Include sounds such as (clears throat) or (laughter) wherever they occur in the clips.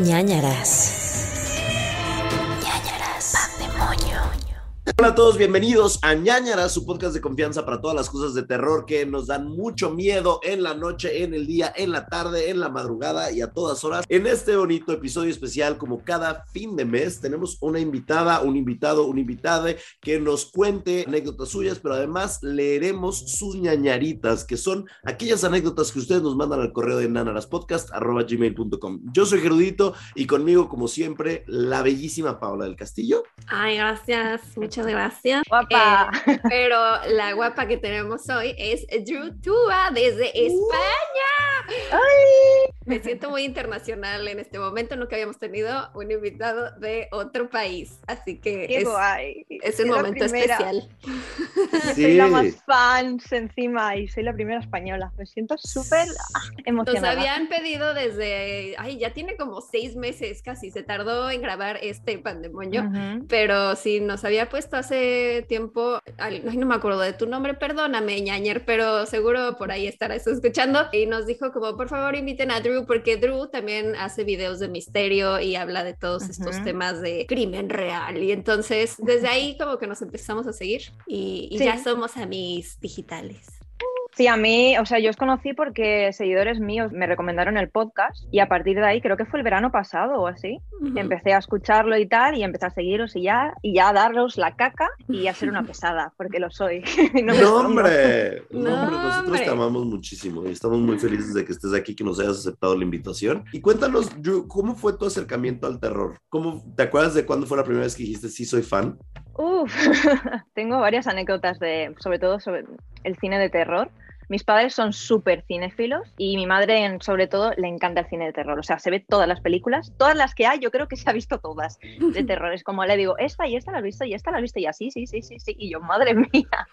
ñañaras. Hola a todos, bienvenidos a ñañara, su podcast de confianza para todas las cosas de terror que nos dan mucho miedo en la noche, en el día, en la tarde, en la madrugada y a todas horas. En este bonito episodio especial, como cada fin de mes, tenemos una invitada, un invitado, un invitada que nos cuente anécdotas suyas, pero además leeremos sus ñañaritas, que son aquellas anécdotas que ustedes nos mandan al correo de nanaraspodcast.gmail.com. Yo soy Gerudito y conmigo, como siempre, la bellísima Paola del Castillo. Ay, gracias, muchas gracias. Guapa. Eh, (laughs) pero la guapa que tenemos hoy es Drew Tua desde España. Me siento muy internacional en este momento, nunca habíamos tenido un invitado de otro país, así que Qué es, guay. es un Soy momento especial. (laughs) Soy la más fans encima y soy la primera española. Me siento súper ah, Nos emocionada. habían pedido desde, ay, ya tiene como seis meses casi, se tardó en grabar este pandemonio. Pero sí, nos había puesto hace tiempo, ay, no me acuerdo de tu nombre, perdóname, ñañer, pero seguro por ahí estarás escuchando. Y nos dijo como, por favor, inviten a Drew, porque Drew también hace videos de misterio y habla de todos estos Ujú. temas de crimen real. Y entonces, desde ahí como que nos empezamos a seguir y, y Sí. ya somos amigos digitales. Sí, a mí, o sea, yo os conocí porque seguidores míos me recomendaron el podcast y a partir de ahí, creo que fue el verano pasado o así, empecé a escucharlo y tal y empecé a seguiros y ya, y ya a daros la caca y a ser una (laughs) pesada, porque lo soy. (laughs) No me No, hombre, (laughs) no, hombre, nosotros te amamos muchísimo y estamos muy felices de que estés aquí, que nos hayas aceptado la invitación. Y cuéntanos, Drew, ¿cómo fue tu acercamiento al terror? ¿Cómo, ¿Te acuerdas de cuándo fue la primera vez que dijiste sí soy fan? Uf, (laughs) tengo varias anécdotas de, sobre todo sobre el cine de terror. Mis padres son súper cinéfilos y mi madre, sobre todo, le encanta el cine de terror. O sea, se ve todas las películas, todas las que hay, yo creo que se ha visto todas de terror. Es como le digo, esta y esta la has visto y esta la has visto y así, sí, sí, sí, sí. Y yo, madre (laughs) mía.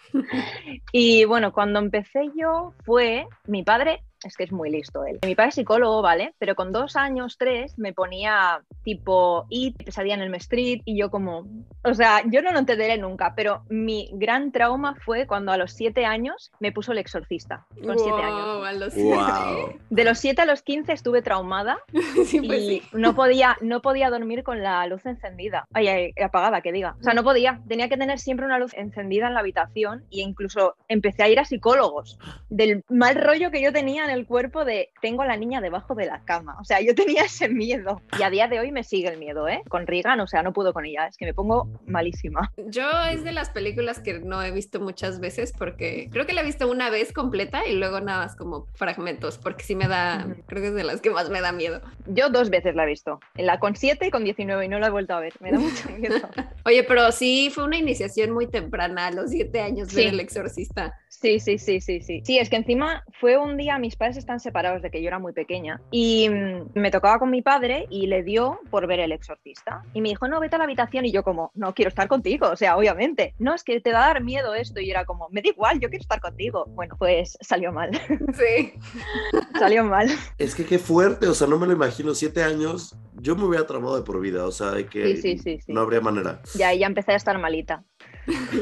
Y bueno, cuando empecé yo fue mi padre, es que es muy listo él. Mi padre es psicólogo, ¿vale? Pero con dos años, tres, me ponía tipo It, pesadilla en el Street y yo como, o sea, yo no lo entenderé nunca, pero mi gran trauma fue cuando a los siete años me puso el exorcista, con siete años. Wow, a los ¡Wow! De los siete a los 15 estuve traumada (laughs) sí, pues y sí. no podía, no podía dormir con la luz encendida. Ay, ay, apagada, que diga. O sea, no podía. Tenía que tener siempre una luz encendida en la habitación e incluso empecé a ir a psicólogos del mal rollo que yo tenía en el cuerpo de tengo a la niña debajo de la cama. O sea, yo tenía ese miedo. Y a día de hoy me sigue el miedo, ¿eh? Con Regan, o sea, no puedo con ella. Es que me pongo malísima. Yo es de las películas que no he visto muchas veces porque creo que la he visto una vez completa y luego nada más como fragmentos porque sí me da, creo que es de las que más me da miedo. Yo dos veces la he visto. En la con 7 y con 19 y no la he vuelto a ver. Me da mucho (laughs) miedo. Oye, pero sí fue una iniciación muy temprana, a los siete años ver Sí. El Exorcista. Sí, sí, sí, sí, sí. Sí, es que encima fue un día, mis padres están separados de que yo era muy pequeña y mm, me tocaba con mi padre y le dio por ver el exorcista. Y me dijo, no, vete a la habitación y yo como, no, quiero estar contigo, o sea, obviamente. No, es que te va a dar miedo esto y era como, me da igual, yo quiero estar contigo. Bueno, pues salió mal, (laughs) Sí. salió mal. Es que qué fuerte, o sea, no me lo imagino, siete años, yo me hubiera traumado de por vida, o sea, de que Sí, sí, sí, sí. no habría manera. Ya, ya empecé a estar malita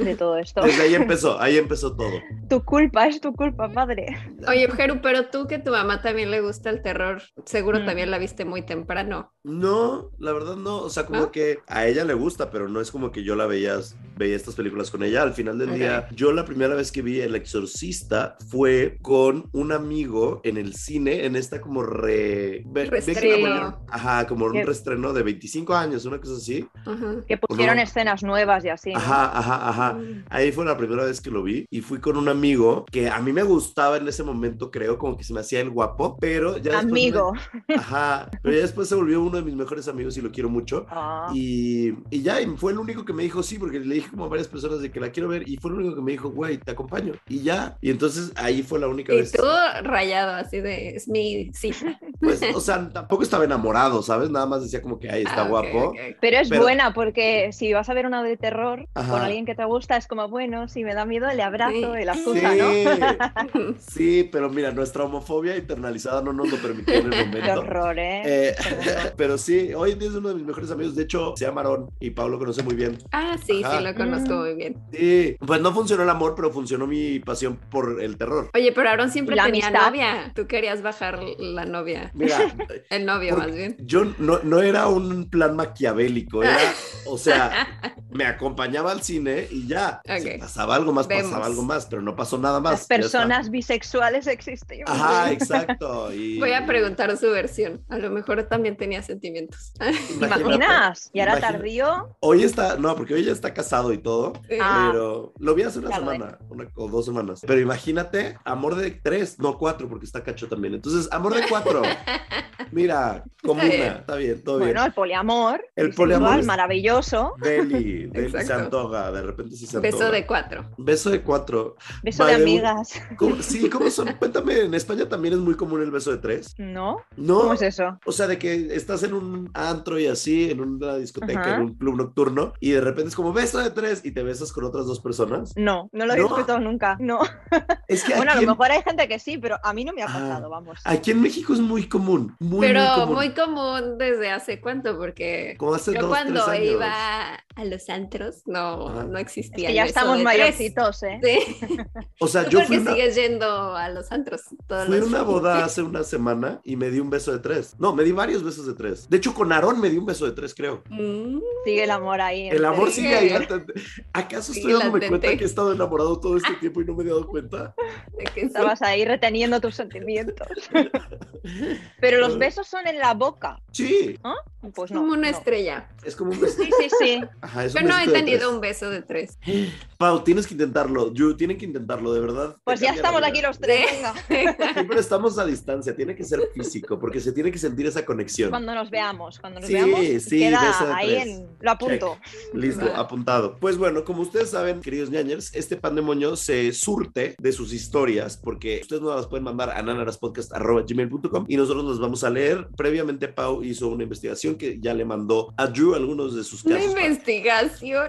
de todo esto. Desde ahí empezó, ahí empezó todo. Tu culpa, es tu culpa, padre. Oye, Jeru, pero tú que tu mamá también le gusta el terror, seguro Mm. también la viste muy temprano. No, la verdad no, o sea, como ¿No? que a ella le gusta, pero no es como que yo la veía, veía estas películas con ella. Al final del día, yo la primera vez que vi El Exorcista fue con un amigo en el cine, en esta como re... volvieron- Ajá, como un reestreno de 25 años, una cosa así. Ajá. Que pusieron No. escenas nuevas y así. ¿no? Ajá, ajá, ajá. Mm. Ahí fue la primera vez que lo vi y fui con un amigo que a mí me gustaba en ese momento, creo, como que se me hacía el guapo, pero ya después me- Amigo. Ajá, pero ya después se volvió uno de mis mejores amigos y lo quiero mucho. Ah. Y, y ya, y fue el único que me dijo sí, porque le dije como a varias personas de que la quiero ver y fue el único que me dijo, güey, te acompaño. Y ya, y entonces ahí fue la única Y vez. tú rayado así de, es mi cita. Pues, o sea, (laughs) tampoco estaba enamorado, ¿sabes? Nada más decía como que, ay, está Ah, guapo. Pero es Pero- buena porque si vas a ver una de terror Ajá. con alguien que te gusta, es como, bueno, si me da miedo, le abrazo Sí. y la Sí, excusa, ¿no? (laughs) sí, pero mira, nuestra homofobia internalizada no nos lo permitió en el Qué momento. horror, ¿eh? Eh, Qué (laughs) pero sí, hoy en día es uno de mis mejores amigos. De hecho, se llama Aarón y Pablo conoce muy bien. Ah, sí, Ajá. sí, lo conozco Mm. muy bien. Sí, pues no funcionó el amor, pero funcionó mi pasión por el terror. Oye, pero Aaron siempre La tenía amistad. novia. Tú querías bajar la novia. Mira, (laughs) el novio más bien. yo no, no era un plan maquiavélico, era, o sea, me acompañaba al cine y ya. Si pasaba algo más, Vemos. pasaba algo más, pero no pasó nada más. Las personas bisexuales existen. Ajá, exacto. y- Voy a preguntar su versión. A lo mejor también tenía sentimientos. (laughs) ¿Te imaginas? Y ahora tardío. Hoy está, no, porque hoy ya está casado y todo, Ah. pero lo vi hace una semana, una o dos semanas. Pero imagínate, amor de tres, no cuatro, porque está cacho también. Entonces, amor de cuatro. (laughs) Mira, como Está bien. una, está bien, todo bien. Bueno, el poliamor. El poliamor igual, es- maravilloso. Deli, Deli se antoja, de repente sí se antoja. Beso de cuatro. Beso de cuatro. Beso de amigas. ¿Cómo- sí, ¿cómo son? (laughs) Cuéntame, ¿en España también es muy común el beso de tres? ¿No? No. ¿Cómo es eso? O sea, de que estás en un antro y así, en una discoteca, Ajá. en un club nocturno, y de repente es como beso de tres y te besas con otras dos personas. No, no lo había ¿No? escuchado nunca. No. (laughs) Es que Bueno, a lo en, mejor hay gente que sí, pero a mí no me ha Ah, pasado, vamos. aquí en México es muy común. Muy, Pero muy común. muy común desde hace cuánto, porque Como hace yo dos, cuando tres años. iba a los antros no, Ajá. No Es existía. que ya estamos mayorcitos, ¿eh? Sí, (laughs) O sea, tú yo porque fui a una, sigues yendo a los antros todos fui a los una boda (laughs) hace una semana y me di un beso de tres. No, me di varios besos de tres. De hecho, con Aarón me di un beso de tres, creo. Mm, Sigue el amor ahí. El amor sigue ahí. ¿Acaso estoy Sigue dándome cuenta que he estado enamorado todo este (laughs) tiempo y no me he dado cuenta? de que. Estabas ahí reteniendo tus sentimientos. Pero los besos son en la boca. Sí, ¿Ah? Pues no. como una no. estrella. Es como un beso. Sí, sí, sí. (laughs) Ajá, no he tenido un beso de tres. (laughs) Pau, tienes que intentarlo. Yu, tienen que intentarlo, de verdad. Pues ya estamos aquí los tres. Venga. (laughs) Sí, pero estamos a distancia, tiene que ser físico, porque se tiene que sentir esa conexión. Cuando nos veamos, cuando nos Sí, veamos, sí, queda beso de ahí en. Lo apunto. Listo, apuntado. Pues bueno, como ustedes saben, queridos ñañers, este pan de moño se surte de sus historias, porque ustedes nos las pueden mandar a nanaraspodcast.gmail.com y nosotros las vamos a leer. Previamente, Pau hizo una investigación que ya le mandó a Drew algunos de sus Una casos. investigación.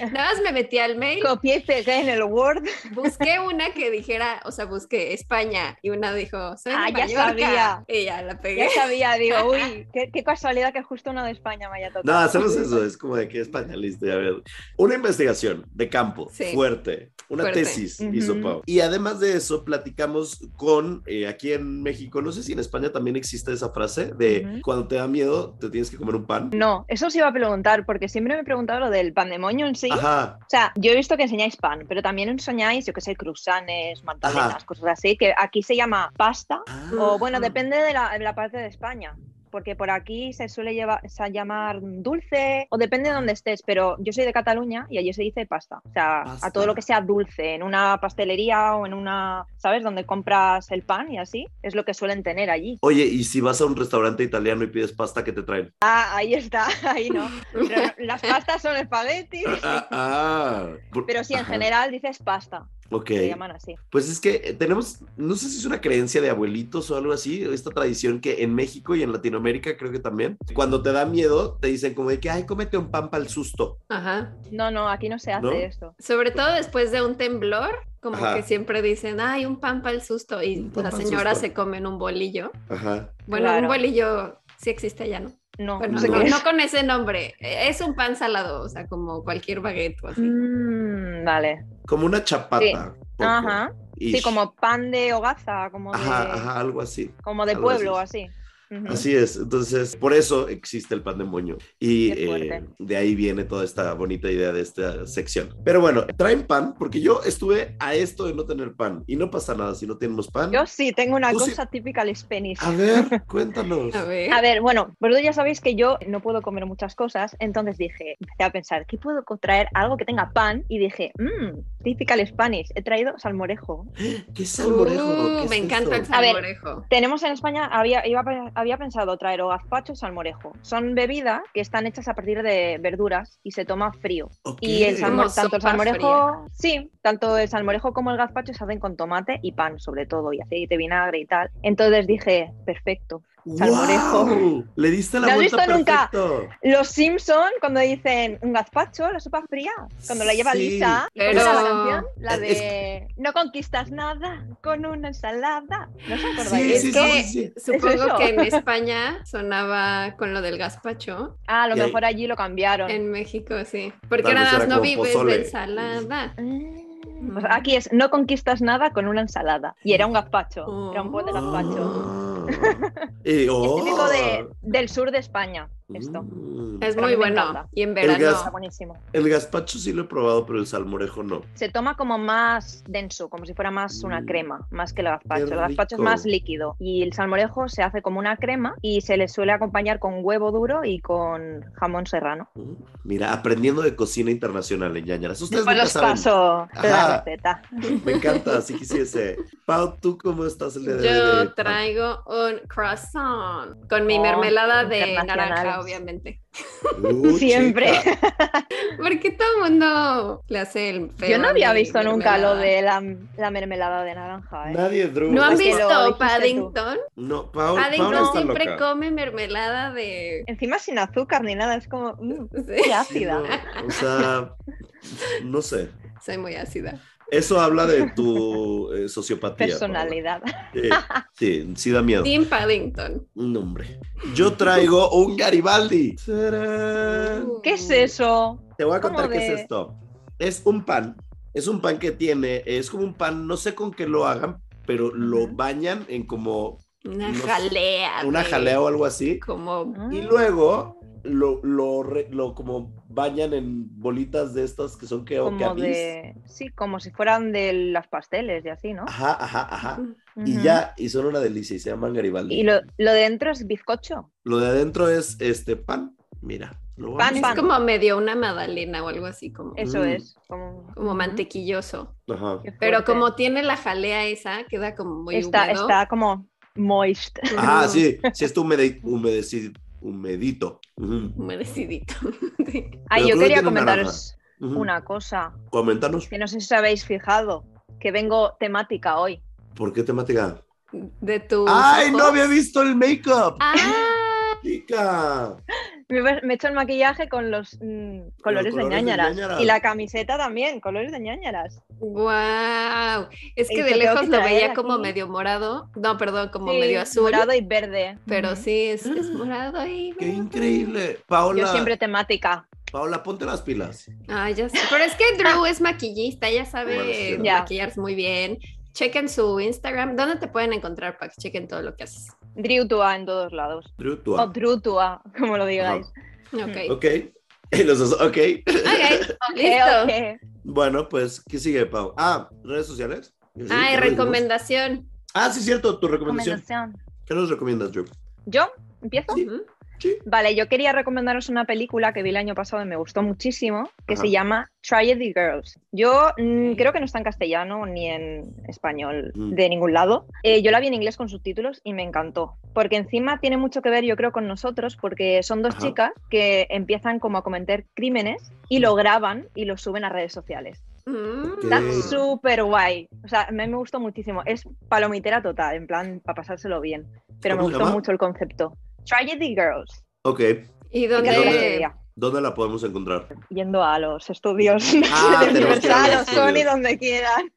(laughs) Nada más me metí al mail, Copié y pegué en el Word. busqué una que dijera, o sea, busqué España y una dijo, soy de Ah, ya sabía. (laughs) Y ya la pegué. Ya sabía, digo, uy, (laughs) qué, qué casualidad que justo una de España me haya tocado. No, hacemos eso, es como de que España, listo, ya ver. Una investigación de campo, Sí. fuerte, una Fuerte. tesis Ujú. hizo Pau. Y además de eso, platicamos con, eh, aquí en México, no sé si en España también existe esa frase de Ujú. cuando te da miedo, te tienes que comer un pan. No, eso os iba a preguntar, porque siempre me he preguntado lo del pan de moño en sí. Ajá, O sea, yo he visto que enseñáis pan, pero también enseñáis, yo qué sé, cruzanes, magdalenas, cosas así, que aquí se llama pasta, Ah. o bueno, depende de la, de la parte de España. Porque por aquí se suele llevar, se llamar dulce, o depende de dónde estés, pero yo soy de Cataluña y allí se dice pasta. O sea, Pasta. a todo lo que sea dulce, en una pastelería o en una, ¿sabes? Donde compras el pan y así, es lo que suelen tener allí. Oye, y si vas a un restaurante italiano y pides pasta, ¿qué te traen? Ah, ahí está, (laughs) ahí no. Pero las pastas son espaguetis, (laughs) Ah, ah, por- pero sí, en general dices pasta, Ok. se llaman así. Pues es que eh, tenemos, no sé si es una creencia de abuelitos o algo así, esta tradición que en México y en Latinoamérica creo que también, cuando te da miedo, te dicen como de que, ay, cómete un pan para el susto. Ajá. No, no, aquí no se hace ¿No? esto. Sobre todo después de un temblor, como Ajá. que siempre dicen, ay, un pan para el susto. Y las señoras se comen un bolillo. Ajá. Bueno, Claro. un bolillo sí existe allá, ¿no? No, Bueno, no con ese nombre. Eh, Es un pan salado, o sea, como cualquier baguette o así. Mm, vale. Como una chapata. poco, Ajá. Sí, como pan de hogaza, como de, Ajá, ajá, algo así. Como de algo pueblo, así. así. Ujú. Así es, entonces por eso existe el pan de moño y eh, de ahí viene toda esta bonita idea de esta sección. Pero bueno, traen pan porque yo estuve a esto de no tener pan y no pasa nada si no tenemos pan. Yo sí tengo una Tú sí- cosa típica Spanish. A ver, (laughs) cuéntanos. A ver. A ver, bueno, vosotros ya sabéis que yo no puedo comer muchas cosas, entonces dije, empecé a pensar, ¿qué puedo traer? Algo que tenga pan, y dije, mmm, typical Spanish, he traído salmorejo. (gasps) ¿Qué salmorejo? Uh, ¿Qué es me encanta el esto? A ver, salmorejo. Tenemos en España, había, iba a- había pensado traer o gazpacho o salmorejo. Son bebidas que están hechas a partir de verduras y se toma frío. Y el salmo- Como tanto el salmorejo, sí, tanto el salmorejo como el gazpacho se hacen con tomate y pan, sobre todo, y aceite, vinagre y tal. Entonces dije, perfecto. Salmorejo. ¡Guau! Le diste la ¿No has vuelta visto nunca? perfecto. Los Simpson cuando dicen un gazpacho, la sopa fría, cuando la lleva Sí, Lisa, ¿cómo pero- era la canción? La Es- de no conquistas nada con una ensalada. ¿No os Sí, acordáis? Es sí, que sí, sí. supongo que en España sonaba con lo del gazpacho. Ah, a lo Y ahí- mejor allí lo cambiaron. En México, sí. Porque nada más no vives pozole. de ensalada. Pues aquí es no conquistas nada con una ensalada. Y era un gazpacho. Era un bol de gazpacho. Ah. (laughs) Y- Es oh. típico de, del sur de España, esto. Mm. Es muy bueno. encanta. Y en El verano. gas- Está buenísimo. El gazpacho sí lo he probado, pero el salmorejo no. Se toma como más denso, como si fuera más una Mm. crema, más que el gazpacho. El gazpacho es más líquido y el salmorejo se hace como una crema y se le suele acompañar con huevo duro y con jamón serrano. Mm. Mira, aprendiendo de cocina internacional en Ñañaras. Ustedes Después los saben. paso de la receta. Me encanta, si quisiese. Pau, ¿tú cómo estás el día de hoy? Yo de- traigo un croissant con mi Oh, mermelada de internacionales. (laughs) obviamente. Uh, Siempre. chica. (laughs) Porque todo el mundo le hace el feo. Yo no había visto nunca lo de la, la mermelada de naranja. ¿eh? Nadie, Drew. ¿No han visto tú. Paddington? No, Paddington siempre loca. come mermelada de... Encima sin azúcar ni nada, es como mm, Sí, qué Sí, ácida. no, o sea, (laughs) no sé. soy muy ácida. Eso habla de tu eh, sociopatía. Personalidad. Sí, sí, da miedo. Team Paddington. No, hombre. Yo traigo un Garibaldi. ¡Tarán! ¿Qué es eso? Te voy a ¿Cómo contar qué de- es esto. Es un pan. Es un pan que tiene, es como un pan, no sé con qué lo hagan, pero lo bañan en como Una No sé, jalea. una jalea o algo así. Como... Y luego lo, lo, lo como bañan en bolitas de estas que son que como que de. Sí, como si fueran de las pasteles y así, ¿no? Ajá, ajá, ajá. Y Ujú. ya, y son una delicia y se llaman Garibaldi. Y lo, lo de dentro es bizcocho. Lo de adentro es este pan. Mira, lo Pan, Es como medio una magdalena o algo así, como, Eso Mm. es. Como, como mantequilloso. Ajá. Pero como tiene la jalea esa, queda como muy está, húmedo. está como moist. Ah, sí, (laughs) sí está humede- humedeci- humedito. Ujú. Humedecidito. (laughs) Sí. Ay, Pero yo quería comentaros una cosa Coméntanos, que no sé si os habéis fijado, que vengo temática hoy. ¿por qué temática? De tu. ¡Ay, no había visto el make-up! Ah, (laughs) ¡Chica! Me, he hecho el maquillaje con los mm, colores, colores de de ñañaras. Y la camiseta también, colores de ñañaras. wow. Es que de lejos que lo veía como medio morado. No, perdón, como Sí, medio azul. Morado y verde. Pero sí, es, es morado y. ¡Qué verde. increíble! Paola, Yo siempre temática. Paola, ponte las pilas. Ah, ya sé. Pero es que Drew es maquillista, ella sabe Bueno, sí. Ya. muy bien. Chequen su Instagram. ¿Dónde te pueden encontrar para que chequen todo lo que haces? Driutua en todos lados. Drew, tú. O Drutua, como lo digáis. Ok. Ok. Y (laughs) los dos, ok. Ok, (laughs) listo. Ok, ok. Bueno, pues, ¿qué sigue, Pau? Ah, redes sociales. Sí, Ay, recomendación. Ah, sí, cierto, tu recomendación. Recomendación. ¿Qué nos recomiendas, Drew? ¿Yo? ¿Empiezo? Sí. Sí. Vale, yo quería recomendaros una película que vi el año pasado y me gustó muchísimo, que Ajá. se llama Tragedy Girls. Yo mm, creo que no está en castellano ni en español Mm. de ningún lado. Eh, yo la vi en inglés con subtítulos y me encantó, porque encima tiene mucho que ver, yo creo, con nosotros, porque son dos Ajá. chicas que empiezan como a cometer crímenes y lo graban y lo suben a redes sociales. Mm. Está súper guay. O sea, a mí me gustó muchísimo. Es palomitera total, en plan, para pasárselo bien. Pero me ¿Cómo se gustó llama? mucho el concepto. Tragedy Girls. Ok. ¿Y ¿Qué dónde? la podemos encontrar? Yendo a los estudios Ah, (laughs) de a Universal los o Sony, donde quieran.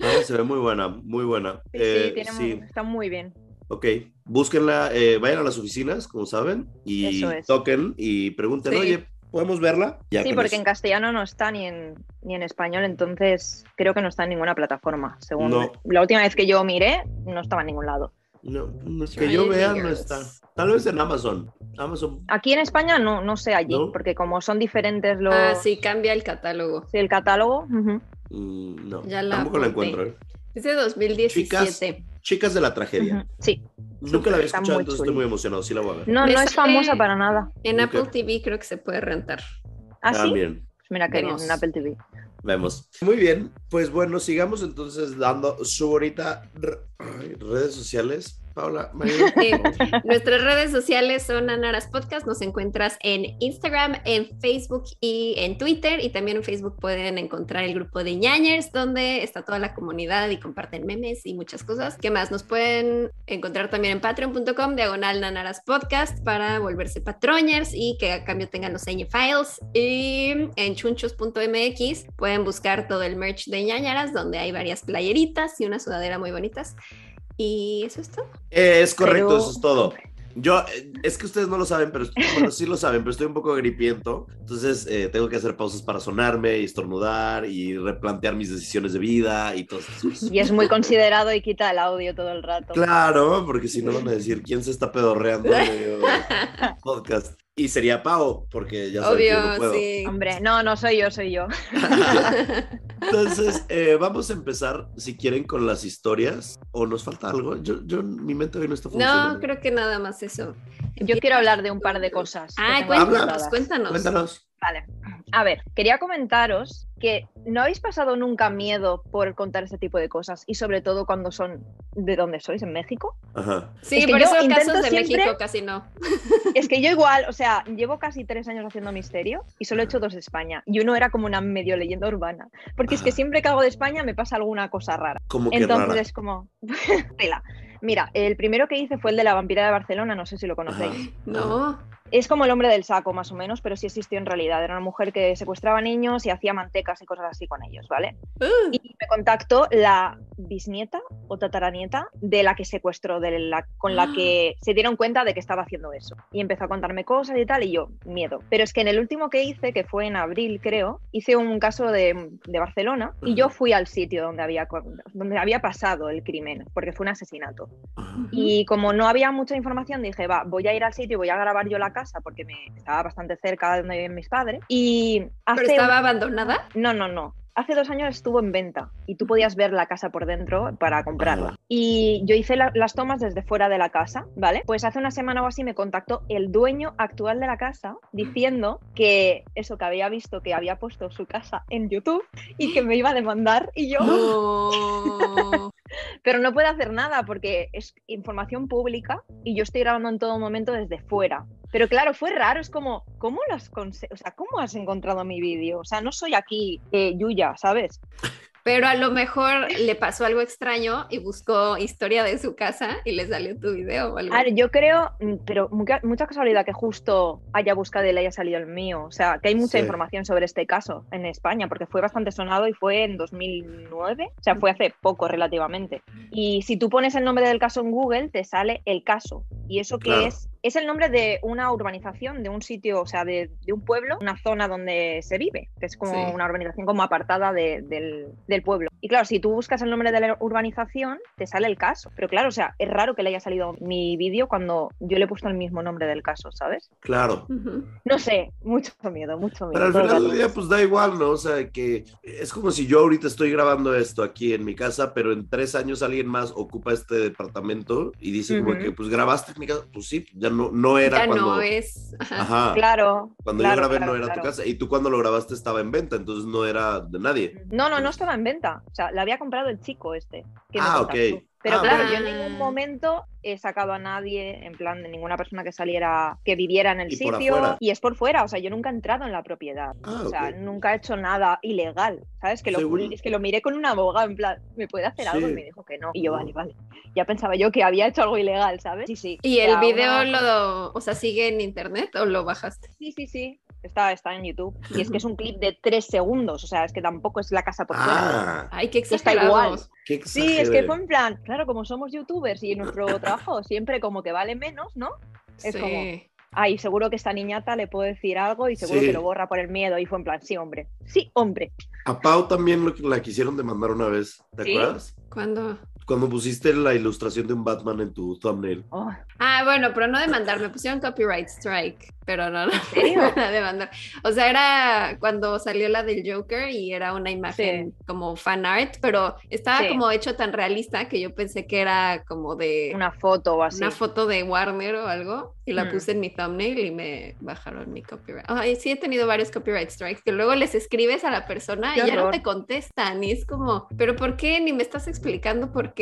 Ah, se ve muy buena, muy buena. Sí, Eh, sí, tiene sí. muy- está muy bien. Ok, búsquenla, eh, vayan a las oficinas, como saben, y es. toquen y pregunten, Sí. oye, ¿podemos verla? Ya sí, porque eso. en castellano no está ni en, ni en español, entonces creo que no está en ninguna plataforma. Según No. la última vez que yo miré, no estaba en ningún lado. No, no es que yo vea, no está. Tal vez en Amazon. Amazon. Aquí en España no, no sé allí, ¿No? porque como son diferentes los Ah, sí, cambia el catálogo. sí, el catálogo. mm, no, Ya la tampoco la encuentro. ¿eh? Es de 2017. Chicas de la tragedia. Sí, Nunca la había escuchado, entonces estoy muy emocionado. Sí la voy a ver. no, no es famosa para nada. En. Apple TV creo que se puede rentar. ¿Ah, sí? También. Pues mira que bien, en Apple TV. Vemos. Muy bien, pues bueno, sigamos entonces dando su bonita redes sociales. Paula. Sí. (laughs) Nuestras redes sociales son Anaras Podcast. Nos encuentras en Instagram, en Facebook y en Twitter. Y también en Facebook pueden encontrar el grupo de ñañers, donde está toda la comunidad y comparten memes y muchas cosas. ¿Qué más? Nos pueden encontrar también en patreon.com, diagonal Nanaras Podcast, para volverse patroñers y que a cambio tengan los Ñ Files. Y en chunchos.mx pueden buscar todo el merch de ñañaras, donde hay varias playeritas y una sudadera muy bonitas. Y eso es todo. Es correcto, Pero- eso es todo. Yo, eh, es que ustedes no lo saben, pero bueno, sí lo saben, pero estoy un poco gripiento. Entonces eh, tengo que hacer pausas para sonarme y estornudar y replantear mis decisiones de vida y todo eso. Y es muy considerado y quita el audio todo el rato. Claro, porque si no van a decir quién se está pedorreando en del (laughs) podcast. Y sería Pau, porque ya saben que yo no Obvio, puedo. sí. Hombre, no, no soy yo, soy yo. (laughs) (laughs) Entonces, eh, vamos a empezar, si quieren, con las historias. ¿O nos falta algo? Yo, yo mi mente hoy no está funcionando. No, creo que nada más eso. Yo quiero hablar de un par de cosas. tengo cuéntanos, cuéntanos. Cuéntanos. Vale. A ver, quería comentaros que no habéis pasado nunca miedo por contar este tipo de cosas y sobre todo cuando son de dónde sois, en México. Ajá. Sí, Es que por yo eso intento casos de siempre- México casi no. Es que yo igual, o sea, llevo casi tres años haciendo misterio y solo he hecho dos de España. Y uno era como una medio leyenda urbana. Porque es que siempre que hago de España me pasa alguna cosa rara. Como que Entonces rara. es como... (laughs) Mira, el primero que hice fue el de la vampira de Barcelona, no sé si lo conocéis. Ajá. No. Es como el hombre del saco, más o menos, pero sí existió en realidad. Era una mujer que secuestraba niños y hacía mantecas y cosas así con ellos, ¿vale? Uh, Y me contactó la bisnieta o tataranieta de la que secuestró, de la, con la que se dieron cuenta de que estaba haciendo eso. Y empezó a contarme cosas y tal, y yo, miedo. Pero es que en el último que hice, que fue en abril, creo, hice un caso de, de Barcelona y yo fui al sitio donde había, donde había pasado el crimen, porque fue un asesinato. Y como no había mucha información, dije, va, voy a ir al sitio y voy a grabar yo la casa porque me estaba bastante cerca de donde viven mis padres. Y hace ¿Pero estaba abandonada? no, no, no. Hace dos años estuvo en venta y tú podías ver la casa por dentro para comprarla. Ajá. Y yo hice la- las tomas desde fuera de la casa, ¿vale? Pues hace una semana o así me contactó el dueño actual de la casa diciendo que eso, que había visto que había puesto su casa en YouTube y que me iba a demandar y yo... No. (laughs) Pero no puede hacer nada porque es información pública y yo estoy grabando en todo momento desde fuera. Pero claro, fue raro, es como, ¿cómo lo has, o sea, ¿cómo has encontrado mi vídeo? O sea, no soy aquí eh, Yuya, ¿sabes? Pero a lo mejor le pasó algo extraño y buscó historia de su casa y le salió tu video o algo. A ver, yo creo, mm, pero mucha, mucha casualidad que justo haya buscado y le haya salido el mío. O sea, que hay mucha Sí. información sobre este caso en España, porque fue bastante sonado y fue en 2009, o sea, fue hace poco relativamente. Y si tú pones el nombre del caso en Google, te sale el caso. Y eso que Claro. es, es el nombre de una urbanización, de un sitio, o sea, de, de un pueblo, una zona donde se vive, que es como Sí. una urbanización como apartada de- del, del pueblo. Y claro, si tú buscas el nombre de la urbanización, te sale el caso. Pero claro, o sea, es raro que le haya salido mi vídeo cuando yo le he puesto el mismo nombre del caso, ¿sabes? Claro. No sé, mucho miedo, mucho miedo. Pero al final del día, pues da igual, ¿no? O sea, que es como si yo ahorita estoy grabando esto aquí en mi casa, pero en tres años alguien más ocupa este departamento y dice como Ujú. que, pues grabaste en mi casa. Pues sí, ya no, no era Ya cuando... no es. Ajá. Ajá. Claro. Cuando claro, yo grabé claro, no era claro. tu casa. Y tú cuando lo grabaste estaba en venta, entonces no era de nadie. No, no, no estaba en venta. O sea, la había comprado el chico este. que Ah, ok. Pero Ah, claro, yo en ningún momento he sacado a nadie, en plan, de ninguna persona que saliera, que viviera en el Y por sitio. afuera. Y es por fuera, o sea, yo nunca he entrado en la propiedad. Ah, O sea, nunca he hecho nada ilegal, ¿sabes? Que lo, es que lo miré con un abogado, en plan, ¿me puede hacer algo? Y me dijo que no. Y yo, vale, vale. Ya pensaba yo que había hecho algo ilegal, ¿sabes? Sí, sí. ¿Y el una- lo, o sea, sigue en internet o lo bajaste? Sí, sí, sí. Está, está en YouTube. Y es que es (laughs) un clip de tres segundos, o sea, es que tampoco es la casa por fuera. Ah, Ay, qué está igual. qué Sí, es que fue en plan, claro, como somos youtubers y nuestro (laughs) trabajo siempre como que vale menos, ¿no? Es Sí. como- Ay, seguro que esta niñata le puedo decir algo y seguro Sí. que lo borra por el miedo. Y fue en plan, sí, hombre. Sí, hombre. A Pau también lo, la quisieron demandar una vez, ¿te ¿Sí? acuerdas? ¿Cuándo? Cuando pusiste la ilustración de un Batman en tu thumbnail. Oh, Ah, bueno, pero no demandar, me pusieron copyright strike, pero no, no me van a demandar. O sea, era cuando salió la del Joker y era una imagen como fan art, pero estaba Sí. como hecho tan realista que yo pensé que era como de una foto o así. una foto de Warner o algo y la Mm. puse en mi thumbnail y me bajaron mi copyright. Ay, sí he tenido varios copyright strikes que luego les escribes a la persona Qué y ya no horror. te contestan y es como, pero ¿por qué? Ni me estás explicando por qué.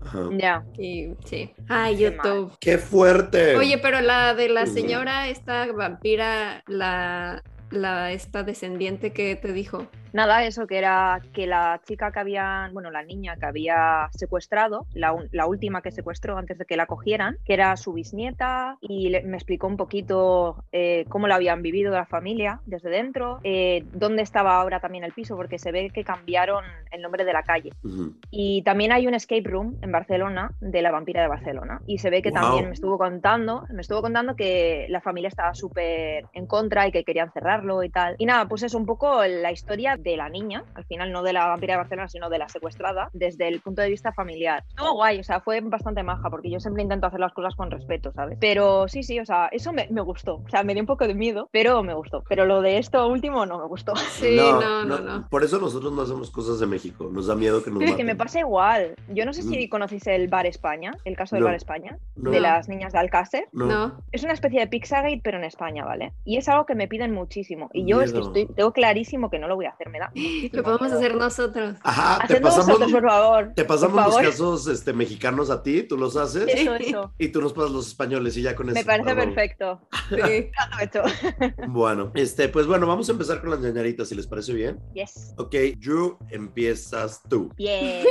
Ajá. Ya. Y sí. Ay, Qué mal. YouTube. ¡Qué fuerte! Oye, pero la de la señora, esta vampira, la, la esta descendiente que te dijo. Nada, eso que era que la chica que habían, bueno, la niña que había secuestrado, la, la última que secuestró antes de que la cogieran, que era su bisnieta, y le- me explicó un poquito eh, cómo la habían vivido la familia desde dentro, eh, dónde estaba ahora también el piso, porque se ve que cambiaron el nombre de la calle. Ujú. Y también hay un escape room en Barcelona de la vampira de Barcelona. Y se ve que Wow. también me estuvo contando, me estuvo contando que la familia estaba súper en contra y que querían cerrarlo y tal. Y nada, pues es un poco la historia de la niña, al final no de la vampira de Barcelona, sino de la secuestrada, desde el punto de vista familiar. Estuvo guay, o sea, fue bastante maja, porque yo siempre intento hacer las cosas con respeto, ¿sabes? Pero sí, sí, o sea, eso me, me gustó. O sea, me dio un poco de miedo, pero me gustó. Pero lo de esto último no me gustó. (laughs) Sí, no, no, no. Por eso nosotros no hacemos cosas de México. Nos da miedo que nos Pero es que me maten. pasa igual. Yo no sé si Mm. conocéis el Bar España, el caso del No. Bar España, No. de las niñas de Alcácer. No. No. Es una especie de Pizzagate, pero en España, ¿vale? Y es algo que me piden muchísimo. Y yo es que estoy, tengo clarísimo que no lo voy a hacer, me da. (laughs) Lo podemos hacer nosotros. Ajá, te pasamos, vosotros, por favor. te pasamos por los casos este, mexicanos a ti, tú los haces Eso, eso. y tú nos pasas los españoles y ya con eso. Me parece perfecto. (laughs) Sí. Hecho. (laughs) Bueno, este, pues bueno, vamos a empezar con las ñañaritas, si les parece bien. Yes. Ok, Drew, empiezas tú. Bien.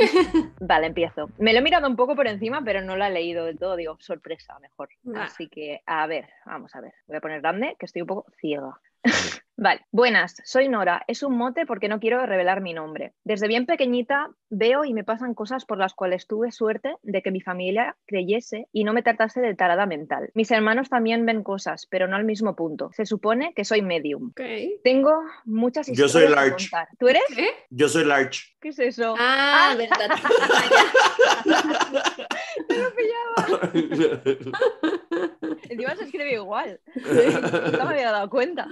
Vale, empiezo. Me lo he mirado un poco por encima, pero no la he leído del todo. Digo, sorpresa, mejor. Así que, a ver, vamos a ver. Voy a poner grande, que estoy un poco ciega. Vale, buenas, soy Nora. Es un mote porque no quiero revelar mi nombre. Desde bien pequeñita veo y me pasan cosas por las cuales tuve suerte de que mi familia creyese y no me tratase de tarada mental. Mis hermanos también ven cosas, pero no al mismo punto. Se supone que soy medium. Tengo muchas Yo historias soy que large. contar. ¿Tú eres? ¿Qué? Yo soy Large. ¿Qué es eso? Ah, de la (laughs) (laughs) Encima se escribe igual. (laughs) No me había dado cuenta.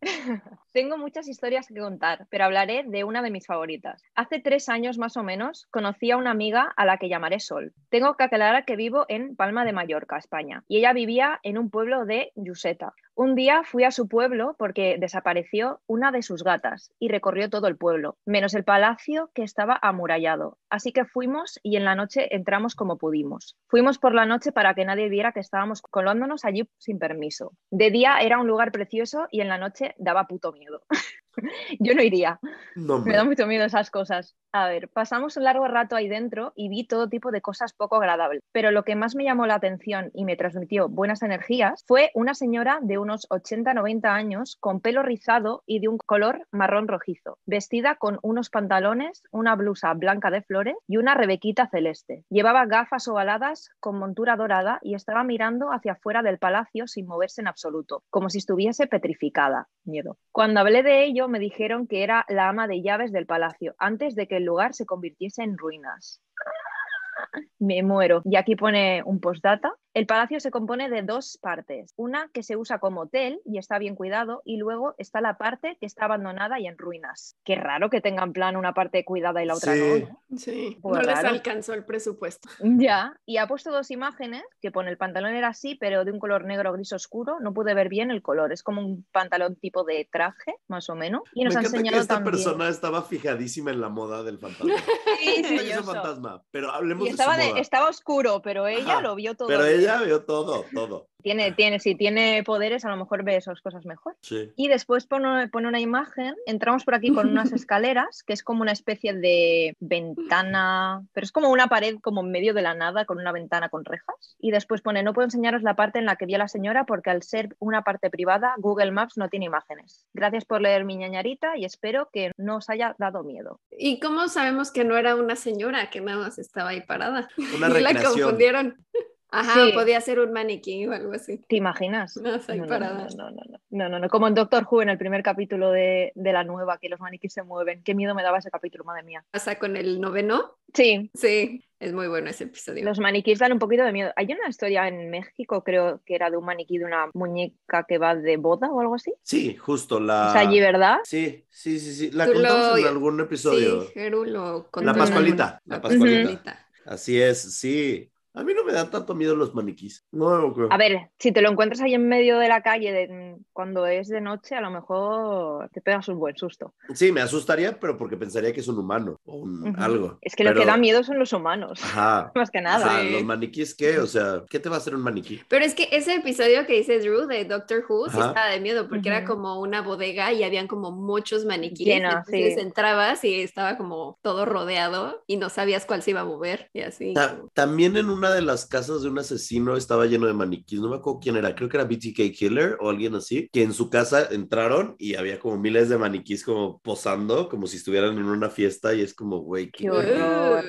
(laughs) Tengo muchas historias que contar, pero hablaré de una de mis favoritas. Hace tres años más o menos conocí a una amiga a la que llamaré Sol. Tengo que aclarar que vivo en Palma de Mallorca, España, y ella vivía en un pueblo de Yuseta. Un día fui a su pueblo porque desapareció una de sus gatas y recorrió todo el pueblo, menos el palacio que estaba amurallado. Así que fuimos y en la noche entramos como pudimos. Fuimos por la noche para que nadie viera que estábamos colándonos allí sin permiso. De día era un lugar precioso y en la noche daba puto miedo. (laughs) (laughs) Yo no iría. No, Me da mucho miedo esas cosas. A ver, pasamos un largo rato ahí dentro y vi todo tipo de cosas poco agradables. Pero lo que más me llamó la atención y me transmitió buenas energías fue una señora de unos 80-90 años con pelo rizado y de un color marrón rojizo, vestida con unos pantalones, una blusa blanca de flores y una rebequita celeste. Llevaba gafas ovaladas con montura dorada y estaba mirando hacia afuera del palacio sin moverse en absoluto, como si estuviese petrificada. Miedo. Cuando hablé de ello, me dijeron que era la ama de llaves del palacio, antes de que el lugar se convirtiese en ruinas. (laughs) Me muero. Y aquí pone un postdata. El palacio se compone de dos partes. Una que se usa como hotel y está bien cuidado, y luego está la parte que está abandonada y en ruinas. Qué raro que tengan plan una parte cuidada y la otra Sí. no, ¿no? Sí, Pues no les raro. alcanzó el presupuesto. (laughs) Ya, y ha puesto dos imágenes que pone el pantalón era así, pero de un color negro gris oscuro. No pude ver bien el color. Es como un pantalón tipo de traje, más o menos. Y Me nos ha encanta que enseñado esta también. persona estaba fijadísima en la moda del fantasma. (laughs) Sí, maravilloso. fantasma, pero hablemos Y de estaba, su de- moda. estaba oscuro, pero ella Ajá, lo vio todo. Pero bien. Ella vio todo, todo. Tiene, tiene, si tiene poderes, a lo mejor ve esas cosas mejor. Sí. Y después pone, pone una imagen, entramos por aquí con unas (laughs) escaleras, que es como una especie de ventana, pero es como una pared como en medio de la nada, con una ventana con rejas. Y después pone, no puedo enseñaros la parte en la que vio la señora porque al ser una parte privada, Google Maps no tiene imágenes. Gracias por leer mi ñañarita y espero que no os haya dado miedo. ¿Y cómo sabemos que no era una señora que nada más estaba ahí parada? Una (laughs) Y la confundieron. Ajá, Sí. podía ser un maniquí o algo así. ¿Te imaginas? No, No, no, parada. no, no, no, no, no, no, no. Como en Doctor Who, en el primer capítulo de, de la nueva, que los maniquíes se mueven. Qué miedo me daba ese capítulo, madre mía. ¿Pasa con el noveno? Sí, Sí, es muy bueno ese episodio. los maniquíes dan un poquito de miedo. Hay una historia en México, creo que era de un maniquí de una muñeca que va de boda o algo así. Sí, justo la. O sea, allí, ¿verdad? Sí, sí, sí, sí. La contamos lo- en algún episodio. Sí, Jeru lo contó La Pascualita, la. Pascualita. Así es, sí. A mí no me dan tanto miedo los maniquís. No, no creo. A ver, si te lo encuentras ahí en medio de la calle de- cuando es de noche, a lo mejor te pegas un buen susto. Sí, me asustaría, pero porque pensaría que es un humano o un Ujú. algo. Es que lo Pero- que da miedo son los humanos, Ajá. (laughs) más que nada. Ajá, Sí. los maniquís, ¿qué? O sea, ¿qué te va a hacer un maniquí? Pero es que ese episodio que dice Drew de Doctor Who sí estaba de miedo porque era Ujú. como una bodega y habían como muchos maniquíes. Lleno, entonces sí. entrabas y estaba como todo rodeado y no sabías cuál se iba a mover y así. Ta- también en una de las casas de un asesino estaba lleno de maniquís, no me acuerdo quién era, creo que era BTK Killer o alguien así, que en su casa entraron y había como miles de maniquís como posando, como si estuvieran en una fiesta y es como, güey, qué... Qué horror.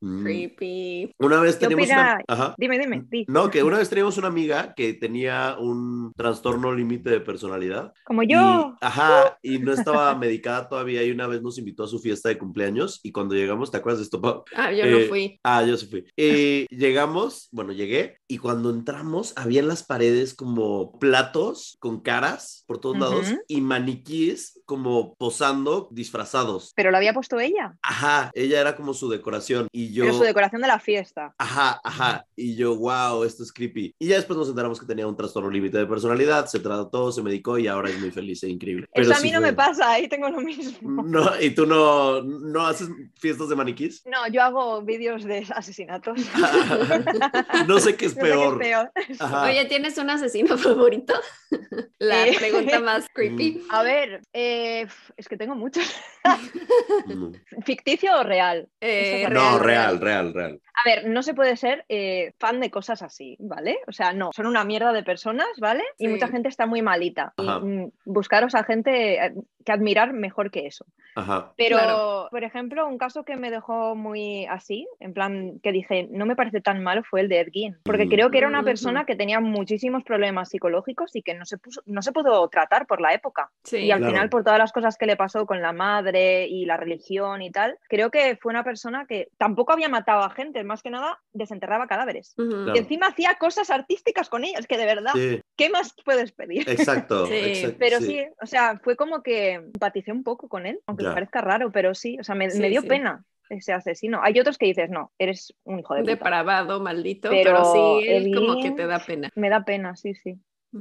Mm. creepy. Una vez ¿Qué teníamos una... Ajá. Dime, dime, di. No, que una vez teníamos una amiga que tenía un trastorno límite de personalidad. Como Y, yo. ajá, y no estaba medicada todavía y una vez nos invitó a su fiesta de cumpleaños y cuando llegamos, ¿te acuerdas de esto? Pau? Ah, yo Eh, no fui. Ah, yo sí fui. Y llegamos, bueno, llegué y cuando entramos había en las paredes como platos con caras por todos lados Ujú. y maniquíes como posando disfrazados. Pero lo había puesto ella. Ajá, ella era como su decoración y yo... Pero su decoración de la fiesta. Ajá, ajá. Y yo, wow, esto es creepy. Y ya después nos enteramos que tenía un trastorno límite de personalidad, se trató, se medicó y ahora es muy feliz e increíble. Eso Pero a mí sí no fue- me pasa, ahí tengo lo mismo. No, ¿y tú no, no haces fiestas de maniquís? No, yo hago vídeos de asesinatos. (laughs) no sé qué es peor. (laughs) Oye, ¿tienes un asesino (laughs) favorito? (laughs) La Eh. pregunta más creepy. A ver, eh, es que tengo muchos. No, ¿Ficticio o real? Eh, No, real, real, real, real. A ver, no se puede ser eh, fan de cosas así, ¿vale? O sea, no, son una mierda de personas, ¿vale? Y Sí. mucha gente está muy malita. Y, Ajá. mm, buscaros a gente que admirar mejor que eso. Ajá. Pero, Claro. por ejemplo, un caso que me dejó muy así, en plan que dije, no me parece tan malo, fue el de Ed Gein. Porque Creo que era una persona que tenía muchísimos problemas psicológicos y que no se, puso, no se pudo tratar por la época. Sí. Y al Claro. final, por todas las cosas que le pasó con la madre y la religión y tal, creo que fue una persona que tampoco había matado a gente, más que nada desenterraba cadáveres. Claro. Y encima hacía cosas artísticas con ellas, que de verdad, Sí, ¿qué más puedes pedir? exacto. (laughs) Sí, exacto, Pero sí. o sea, fue como que empaticé un poco con él, aunque Ya. parezca raro, pero sí, o sea, me, Sí, me dio sí. pena ese asesino. Hay otros que dices, no, eres un hijo de puta. Depravado, maldito, Pero pero, sí, él como que te da pena. Me da pena, sí, sí.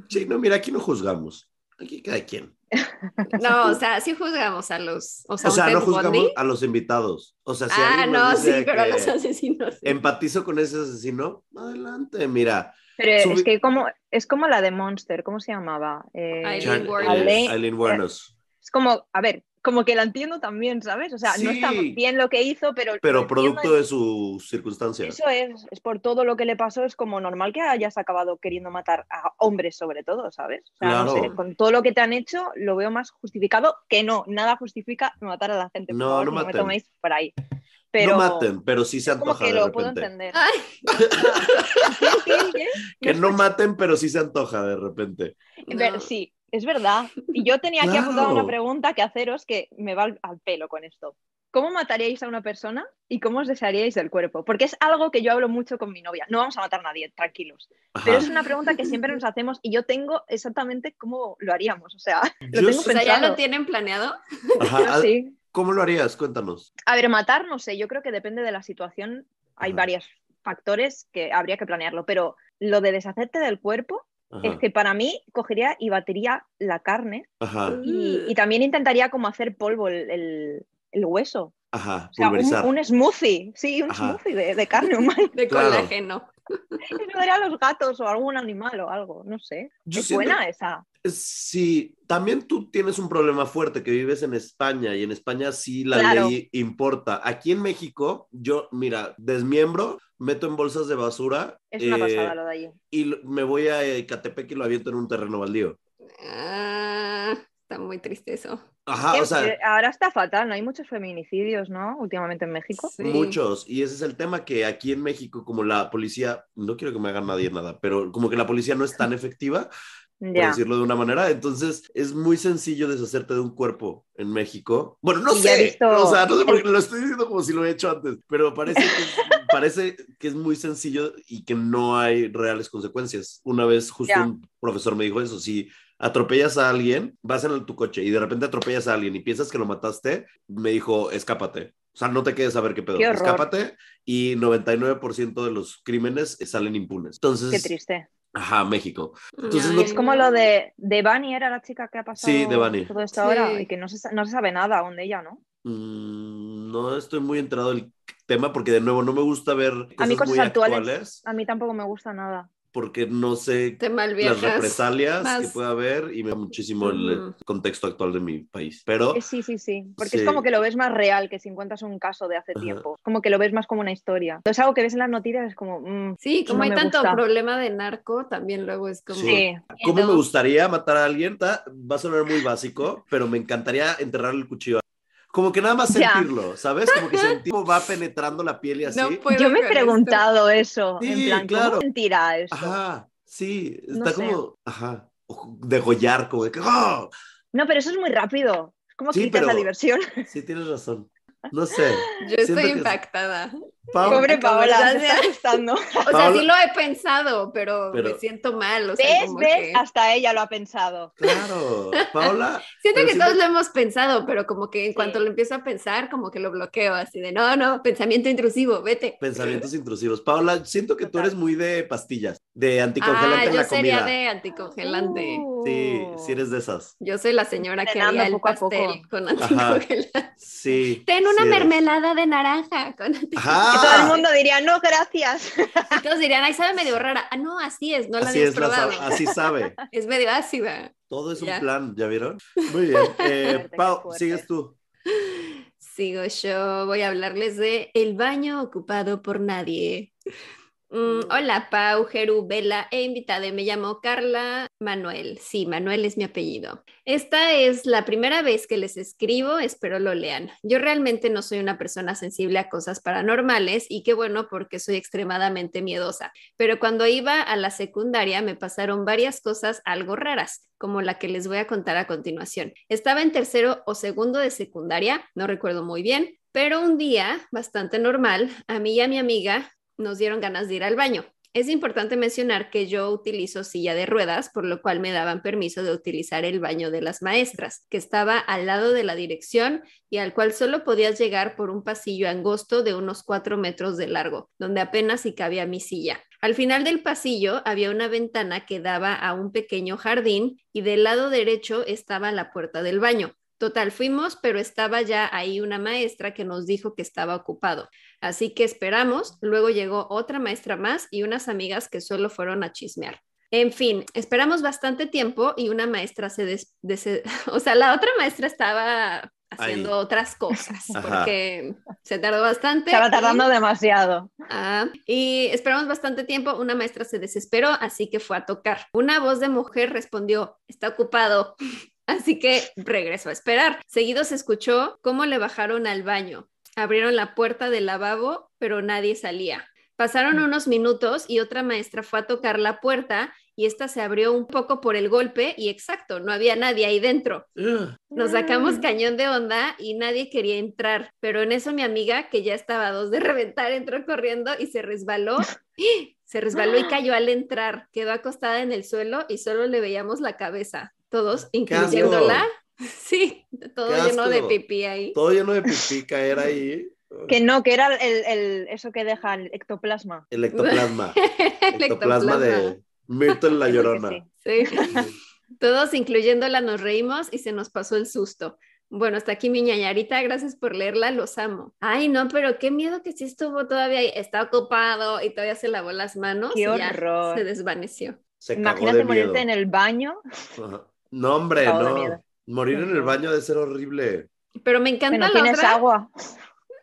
Sí, no, mira, aquí no juzgamos. Aquí cada quien. (laughs) No, o sea, sí juzgamos a los. O sea, O sea, no juzgamos a los invitados. O sea, si Ah, no, sí, pero a los asesinos. sí. empatizo con ese asesino, adelante, mira. Pero Subi- es que como, es como la de Monster, ¿cómo se llamaba? Eh, Aileen Wuornos. Es como, a ver, como que la entiendo también, ¿sabes? O sea, no está bien lo que hizo, pero... Pero producto de su circunstancia. Eso es, es por todo lo que le pasó, es como normal que hayas acabado queriendo matar a hombres sobre todo, ¿sabes? O sea, no sé, con todo lo que te han hecho lo veo más justificado que no, nada justifica matar a la gente. por No, favor, no me maten. toméis por ahí. Pero No maten, pero sí se como antoja que de lo puedo repente. entender. Ay, ¿Qué, qué, qué? Que no maten, pero sí se antoja de repente. Ver- no. Sí, es verdad. Y yo tenía aquí Claro. apuntada una pregunta que haceros que me va al, al pelo con esto. ¿Cómo mataríais a una persona y cómo os desearíais del cuerpo? Porque es algo que yo hablo mucho con mi novia. No vamos a matar a nadie, tranquilos. Ajá. Pero es una pregunta que siempre nos hacemos y yo tengo exactamente cómo lo haríamos. O sea, (laughs) lo Yo tengo o sea, ¿ya pensado. lo tienen planeado? (laughs) Ajá. Yo sí. ¿Cómo lo harías? Cuéntanos. A ver, matar, no sé, yo creo que depende de la situación. Hay Ajá. varios factores que habría que planearlo, pero lo de deshacerte del cuerpo Ajá. es que para mí cogería y batería la carne y, y también intentaría como hacer polvo el, el- el hueso. Ajá. O sea, un, un smoothie, sí, un Ajá. smoothie de, de carne humana. (laughs) De Claro. colágeno. Eso daría a los gatos o algún animal o algo, no sé. Yo es siento- buena esa. Sí, también tú tienes un problema fuerte que vives en España y en España sí la Claro. ley importa. Aquí en México, yo, mira, desmiembro, meto en bolsas de basura Es una eh, pasada lo de allí. y me voy a Ecatepec y lo aviento en un terreno baldío. Ah, está muy triste eso. Ajá, Que- o sea, eh, ahora está fatal, ¿no? Hay muchos feminicidios, ¿no? Últimamente en México. Sí. muchos. Y ese es el tema que aquí en México, como la policía, no quiero que me haga nadie nada, pero como que la policía no es tan efectiva, por decirlo de una manera. Entonces, es muy sencillo deshacerte de un cuerpo en México. Bueno, no sé, visto- o sea, no sé por qué lo estoy diciendo como si lo he hecho antes, pero parece que es, (laughs) parece que es muy sencillo y que no hay reales consecuencias. Una vez justo Ya. un profesor me dijo eso, si atropellas a alguien, vas en tu coche y de repente atropellas a alguien y piensas que lo mataste, me dijo, escápate. O sea, no te quedes a ver qué pedo. Qué. Escápate y 99% de los crímenes salen impunes. Entonces, Qué triste. ajá, México. Entonces, no- Es como lo de, de Bunny, era la chica que ha pasado Sí, Devani. todo esto Sí. ahora y que no se, no se sabe nada aún de ella, ¿no? Mm, no estoy muy enterado del tema porque de nuevo no me gusta ver cosas, a mí cosas muy actuales, actuales a mí tampoco me gusta nada. Porque no sé las represalias más. que pueda haber y me da muchísimo el contexto actual de mi país. Pero Eh, Sí, sí, sí, porque Sí. es como que lo ves más real que si encuentras un caso de hace Ajá. tiempo. Como que lo ves más como una historia. Entonces algo que ves en las noticias es como... mm, Sí, como No hay tanto gusta. problema de narco, también luego es como... Sí. ¿Cómo me gustaría matar a alguien? Va a sonar muy básico, pero me encantaría enterrar el cuchillo. Como que nada más Ya. sentirlo, ¿sabes? Como que sentir cómo va penetrando la piel y así. No puedo Yo me he preguntado eso, Sí, en plan, claro. ¿cómo sentirá eso? Ajá, sí, No está sé. como, ajá, o degollar, como de que, ¡ah! No, pero eso es muy rápido. Es como Sí, quitas la pero- diversión. Sí, tienes razón. No (laughs) sé. Yo Siento estoy que- impactada. Pobre la Paola, me está gustando. (laughs) O sea, Paola- sí lo he pensado, pero, Pero- me siento mal. O sea, ¿Ves? como ¿Ves? que- Hasta ella lo ha pensado. Claro, (laughs) Paola. Siento que siento- todos lo hemos pensado, pero como que en Sí. cuanto lo empiezo a pensar, como que lo bloqueo así de no, no, pensamiento intrusivo, vete. Pensamientos intrusivos. Paola, siento que tú eres muy de pastillas, de anticongelante Ah, en yo la sería comida. de anticongelante. Sí, Uh. sí eres de esas. Yo soy la señora que haría el poco a poco. pastel con anticongelante. Sí. Ten una sí eres. mermelada de naranja con anticongelante. Ajá. Que todo el mundo diría, no, gracias. (laughs) Y todos dirían, ay, sabe medio rara. Ah, no, así es, no la Así habías es, probado. así sabe. (laughs) Es medio ácida. Todo es un plan, ¿ya vieron? Muy bien. (laughs) Eh, Pau, sigues tú. Sigo yo, voy a hablarles de El baño ocupado por nadie. Mm, hola, Pau, Jeru, Vela e invitada. Me llamo Carla Manuel. Sí, Manuel es mi apellido. Esta es la primera vez que les escribo, espero lo lean. Yo realmente no soy una persona sensible a cosas paranormales y qué bueno porque soy extremadamente miedosa. Pero cuando iba a la secundaria me pasaron varias cosas algo raras, como la que les voy a contar a continuación. Estaba en tercero o segundo de secundaria, no recuerdo muy bien, pero un día, bastante normal, a mí y a mi amiga nos dieron ganas de ir al baño. Es importante mencionar que yo utilizo silla de ruedas, por lo cual me daban permiso de utilizar el baño de las maestras, que estaba al lado de la dirección y al cual solo podías llegar por un pasillo angosto de unos cuatro metros de largo, donde apenas si cabía mi silla. Al final del pasillo había una ventana que daba a un pequeño jardín y del lado derecho estaba la puerta del baño. Total, fuimos, pero estaba ya ahí una maestra que nos dijo que estaba ocupado. Así que esperamos, luego llegó otra maestra más y unas amigas que solo fueron a chismear. En fin, esperamos bastante tiempo y una maestra se des, des- (laughs) o sea, la otra maestra estaba haciendo Ahí. otras cosas Ajá. porque se tardó bastante. Estaba y- tardando demasiado. Ah, y esperamos bastante tiempo. Una maestra se desesperó, así que fue a tocar. Una voz de mujer respondió, está ocupado. (laughs) Así que regresó a esperar. Seguido se escuchó cómo le bajaron al baño. Abrieron la puerta del lavabo, pero nadie salía. Pasaron unos minutos y otra maestra fue a tocar la puerta y esta se abrió un poco por el golpe y exacto, no había nadie ahí dentro. Nos sacamos Mm. cañón de onda y nadie quería entrar, pero en eso mi amiga, que ya estaba a dos de (laughs) reventar, entró corriendo y se resbaló. (laughs) Se resbaló y cayó al entrar. Quedó acostada en el suelo y solo le veíamos la cabeza. Todos, incluyéndola. (laughs) Sí, todo Qué lleno de pipí ahí. Todo lleno de pipí, caer ahí. Que no, que era el, el- eso que deja el ectoplasma. El ectoplasma. (laughs) El ectoplasma de Myrtle la Llorona. sí. Sí. (laughs) Todos, incluyéndola, nos reímos y se nos pasó el susto. Bueno, hasta aquí mi ñañarita, gracias por leerla, los amo. Ay, no, pero qué miedo que sí estuvo todavía ahí, está ocupado y todavía se lavó las manos Qué y ya se desvaneció. Se Imagínate de miedo. morirte en el baño. Ajá. No, hombre, no. Morir en el baño debe ser horrible. Pero me encanta no la tienes otra, agua.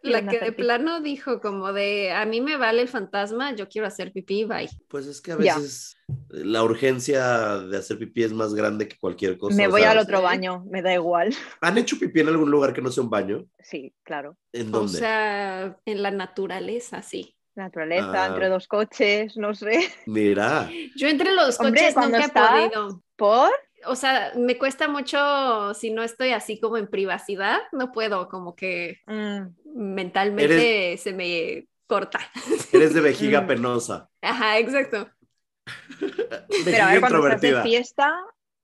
la que de plano dijo como de, a mí me vale el fantasma, yo quiero hacer pipí, bye. Pues es que a veces la urgencia de hacer pipí es más grande que cualquier cosa. Me o voy al otro baño, me da igual. ¿Han hecho pipí en algún lugar que no sea un baño? Sí, claro. ¿En O dónde? sea, en la naturaleza, sí. Naturaleza, Ah. entre dos coches, no sé. Mira, Yo entre los Hombre, coches cuando nunca he podido. ¿Por? O sea, me cuesta mucho si no estoy así como en privacidad, no puedo, como que Mm, mentalmente se me corta. (laughs) eres de vejiga Mm. penosa. Ajá, exacto. (laughs) Pero Vejiga a ver, cuando estás de fiesta,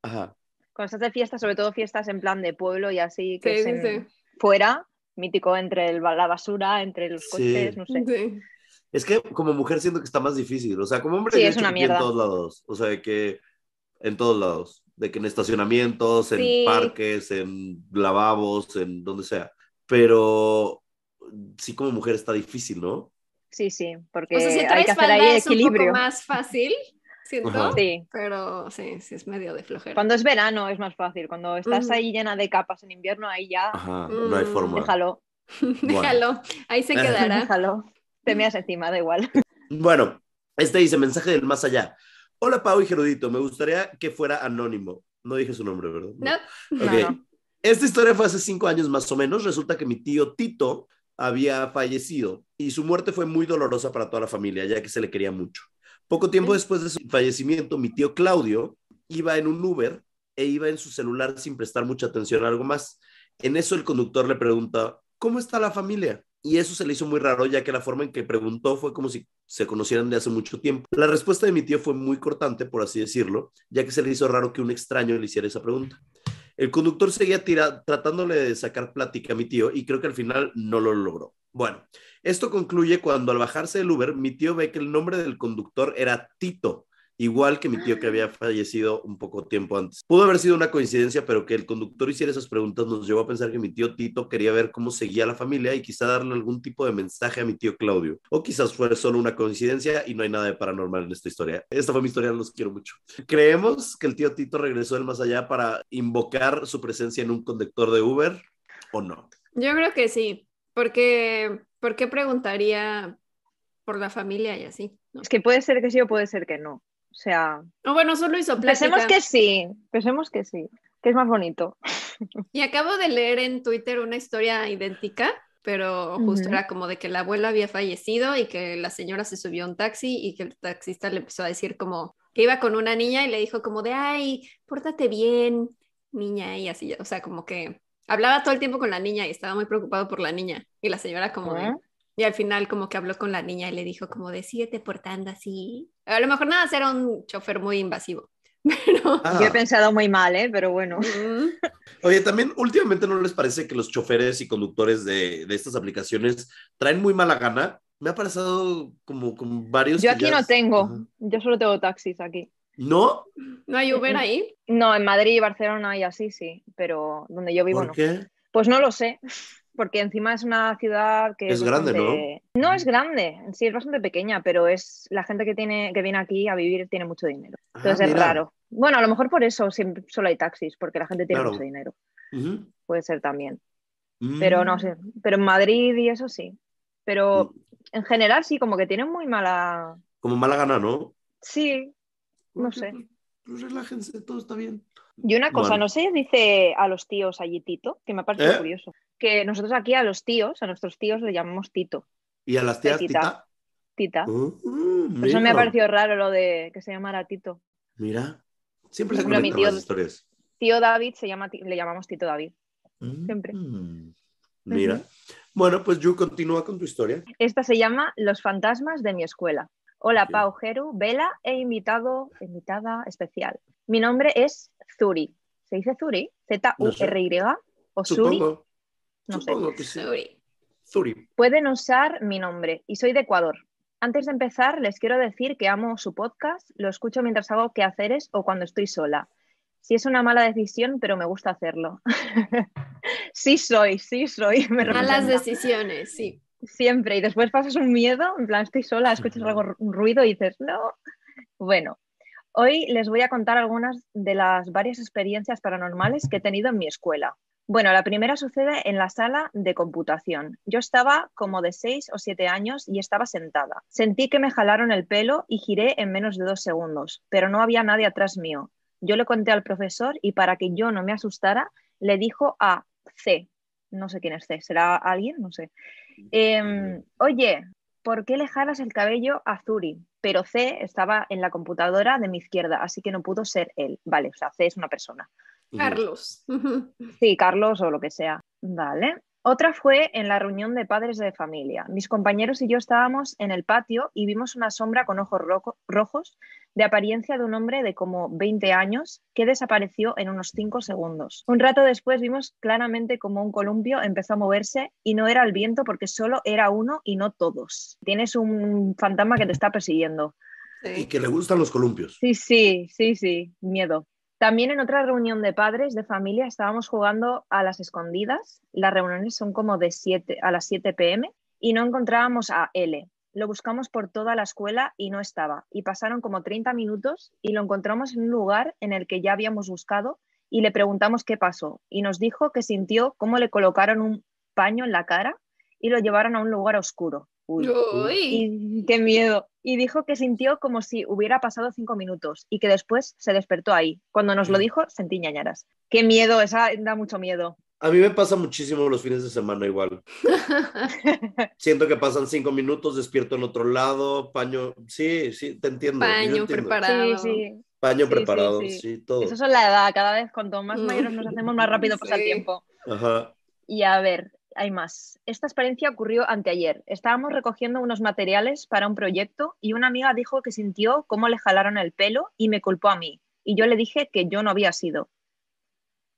Ajá. cuando estás de fiesta, sobre todo fiestas en plan de pueblo y así, que Sí, es sí, en- sí. fuera, mítico entre el- la basura, entre los Sí. coches, no sé. Sí. Es que como mujer siento que está más difícil. O sea, como hombre Sí, es una pipí en mierda. todos lados. O sea, de que en todos lados. De que en estacionamientos, en Sí. parques, en lavabos, en donde sea. Pero sí como mujer está difícil, ¿no? Sí, sí, porque O sea, si hay traes que hacer ahí es un poco equilibrio. más fácil, siento. Ajá. Sí, Pero sí, sí es medio de flojera. cuando es verano es más fácil. Cuando estás Ujú. ahí llena de capas en invierno, ahí ya Ajá, no hay Mm, forma. déjalo, (laughs) Déjalo, ahí se (laughs) quedará. déjalo. Te meas encima, da igual. Bueno, este dice mensaje del más allá. Hola Pau y Gerudito, me gustaría que fuera anónimo. No dije su nombre, ¿verdad? No, Ok. No, no. Esta historia fue hace cinco años más o menos. Resulta que mi tío Tito había fallecido y su muerte fue muy dolorosa para toda la familia, ya que se le quería mucho. Poco tiempo Mm. después de su fallecimiento, mi tío Claudio iba en un Uber e iba en su celular sin prestar mucha atención a algo más. En eso el conductor le pregunta, ¿cómo está la familia? Y eso se le hizo muy raro, ya que la forma en que preguntó fue como si se conocieran de hace mucho tiempo. La respuesta de mi tío fue muy cortante, por así decirlo, ya que se le hizo raro que un extraño le hiciera esa pregunta. El conductor seguía tira- tratándole de sacar plática a mi tío y creo que al final no lo logró. Bueno, esto concluye cuando al bajarse del Uber, mi tío ve que el nombre del conductor era Tito, igual que mi tío que había fallecido un poco tiempo antes. Pudo haber sido una coincidencia, pero que el conductor hiciera esas preguntas nos llevó a pensar que mi tío Tito quería ver cómo seguía la familia y quizá darle algún tipo de mensaje a mi tío Claudio. O quizás fue solo una coincidencia y no hay nada de paranormal en esta historia. Esta fue mi historia, los quiero mucho. Creemos que el tío Tito regresó del más allá para invocar su presencia en un conductor de Uber o no. yo creo que sí, porque ¿por qué preguntaría por la familia y así? ¿no? Es que puede ser que sí o puede ser que no. O sea, O bueno, solo hizo plática. pensemos que sí, pensemos que sí, que es más bonito. Y acabo de leer en Twitter una historia idéntica, pero justo era como de que la abuela había fallecido y que la señora se subió a un taxi y que el taxista le empezó a decir como que iba con una niña y le dijo como de, ay, pórtate bien, niña, y así, o sea, como que hablaba todo el tiempo con la niña y estaba muy preocupado por la niña. Y la señora como de, ¿Eh? Y al final como que habló con la niña y le dijo como de, síguete portando así. A lo mejor nada, era un chofer muy invasivo. (laughs) Pero... Ah. Yo he pensado muy mal, ¿eh? pero bueno. Oye, también últimamente no les parece que los choferes y conductores de, de estas aplicaciones traen muy mala gana. Me ha pasado como con varios. Yo aquí ya no tengo, Ajá. yo solo tengo taxis aquí. ¿No? ¿No hay Uber ahí? No, en Madrid y Barcelona y así sí, pero donde yo vivo ¿Por no. qué? Pues no lo sé, porque encima es una ciudad que Es grande, ¿no? bastante- ¿no? es grande, sí es bastante pequeña, pero es la gente que tiene que viene aquí a vivir tiene mucho dinero. Ah, Entonces es raro. Bueno, a lo mejor por eso siempre, solo hay taxis, porque la gente tiene Claro. mucho dinero. Puede ser también. Mm. Pero no sé. Pero en Madrid y eso sí. Pero en general sí, como que tienen muy mala. Como mala gana, ¿no? Sí. No Ok, sé. pues, pues relájense, todo está bien. Y una cosa, Bueno. no sé, dice a los tíos allí Tito, que me ha parecido ¿Eh? curioso. Que nosotros aquí a los tíos, a nuestros tíos le llamamos Tito, ¿Y a las tías, Tita. tita? Tita. Por eso me ha parecido raro lo de que se llamara Tito. Mira, siempre se conectan tío- las historias. Tío David se llama, le llamamos Tito David. Siempre. Mm, Mira. Bueno, pues Yu, continúa con tu historia. Esta se llama Los fantasmas de mi escuela. Hola, Ok. Pau, Geru, Vela e invitado, invitada especial. Mi nombre es Zuri. ¿Se dice Zuri? Z-U-R-Y o Supongo. No sé. Supongo que sí. Sorry. Zuri. Pueden usar mi nombre y soy de Ecuador. Antes de empezar, les quiero decir que amo su podcast, lo escucho mientras hago quehaceres o cuando estoy sola. Sí es una mala decisión, pero me gusta hacerlo. (laughs) sí soy, sí soy. Me Malas representa. decisiones, sí. Siempre. Y después pasas un miedo, en plan, estoy sola, escuchas algo, un ruido y dices, no. Bueno, hoy les voy a contar algunas de las varias experiencias paranormales que he tenido en mi escuela. Bueno, la primera sucede en la sala de computación. Yo estaba como de 6 o 7 años y estaba sentada. Sentí que me jalaron el pelo y giré en menos de dos segundos, pero no había nadie atrás mío. Yo le conté al profesor y para que yo no me asustara, le dijo a C. No sé quién es C, ¿será alguien? No sé. Em, Oye, ¿por qué le jalas el cabello a Zuri? Pero C estaba en la computadora de mi izquierda, así que no pudo ser él. Vale, o sea, C es una persona. Carlos. (laughs) Sí, Carlos o lo que sea. Vale. Otra fue en la reunión de padres de familia. Mis compañeros y yo estábamos en el patio y vimos una sombra con ojos rojos de apariencia de un hombre de como 20 años que desapareció en unos 5 segundos. Un rato después vimos claramente como un columpio empezó a moverse y no era el viento porque solo era uno y no todos. Tienes un fantasma que te está persiguiendo. Y que le gustan los columpios. Sí, sí, sí, sí, miedo. También en otra reunión de padres de familia estábamos jugando a las escondidas. Las reuniones son como de 7 a las 7 pm y no encontrábamos a L. Lo buscamos por toda la escuela y no estaba. Y pasaron como 30 minutos y lo encontramos en un lugar en el que ya habíamos buscado y le preguntamos qué pasó. Y nos dijo que sintió cómo le colocaron un paño en la cara y lo llevaron a un lugar oscuro. Uy, Y, qué miedo. Y dijo que sintió como si hubiera pasado cinco minutos y que después se despertó ahí. Cuando nos lo mm. dijo, sentí ñañaras. Qué miedo, esa da mucho miedo. A mí me pasa muchísimo los fines de semana igual. (laughs) Siento que pasan cinco minutos, despierto en otro lado, paño. Sí, sí, te entiendo. Paño preparado. Sí, sí. Paño preparado, sí, todo. Eso es la edad, cada vez cuanto más mayores nos hacemos, más rápido pasa el tiempo. Ajá. Y a ver, hay más. Esta experiencia ocurrió anteayer. Estábamos recogiendo unos materiales para un proyecto y una amiga dijo que sintió cómo le jalaron el pelo y me culpó a mí. Y yo le dije que yo no había sido.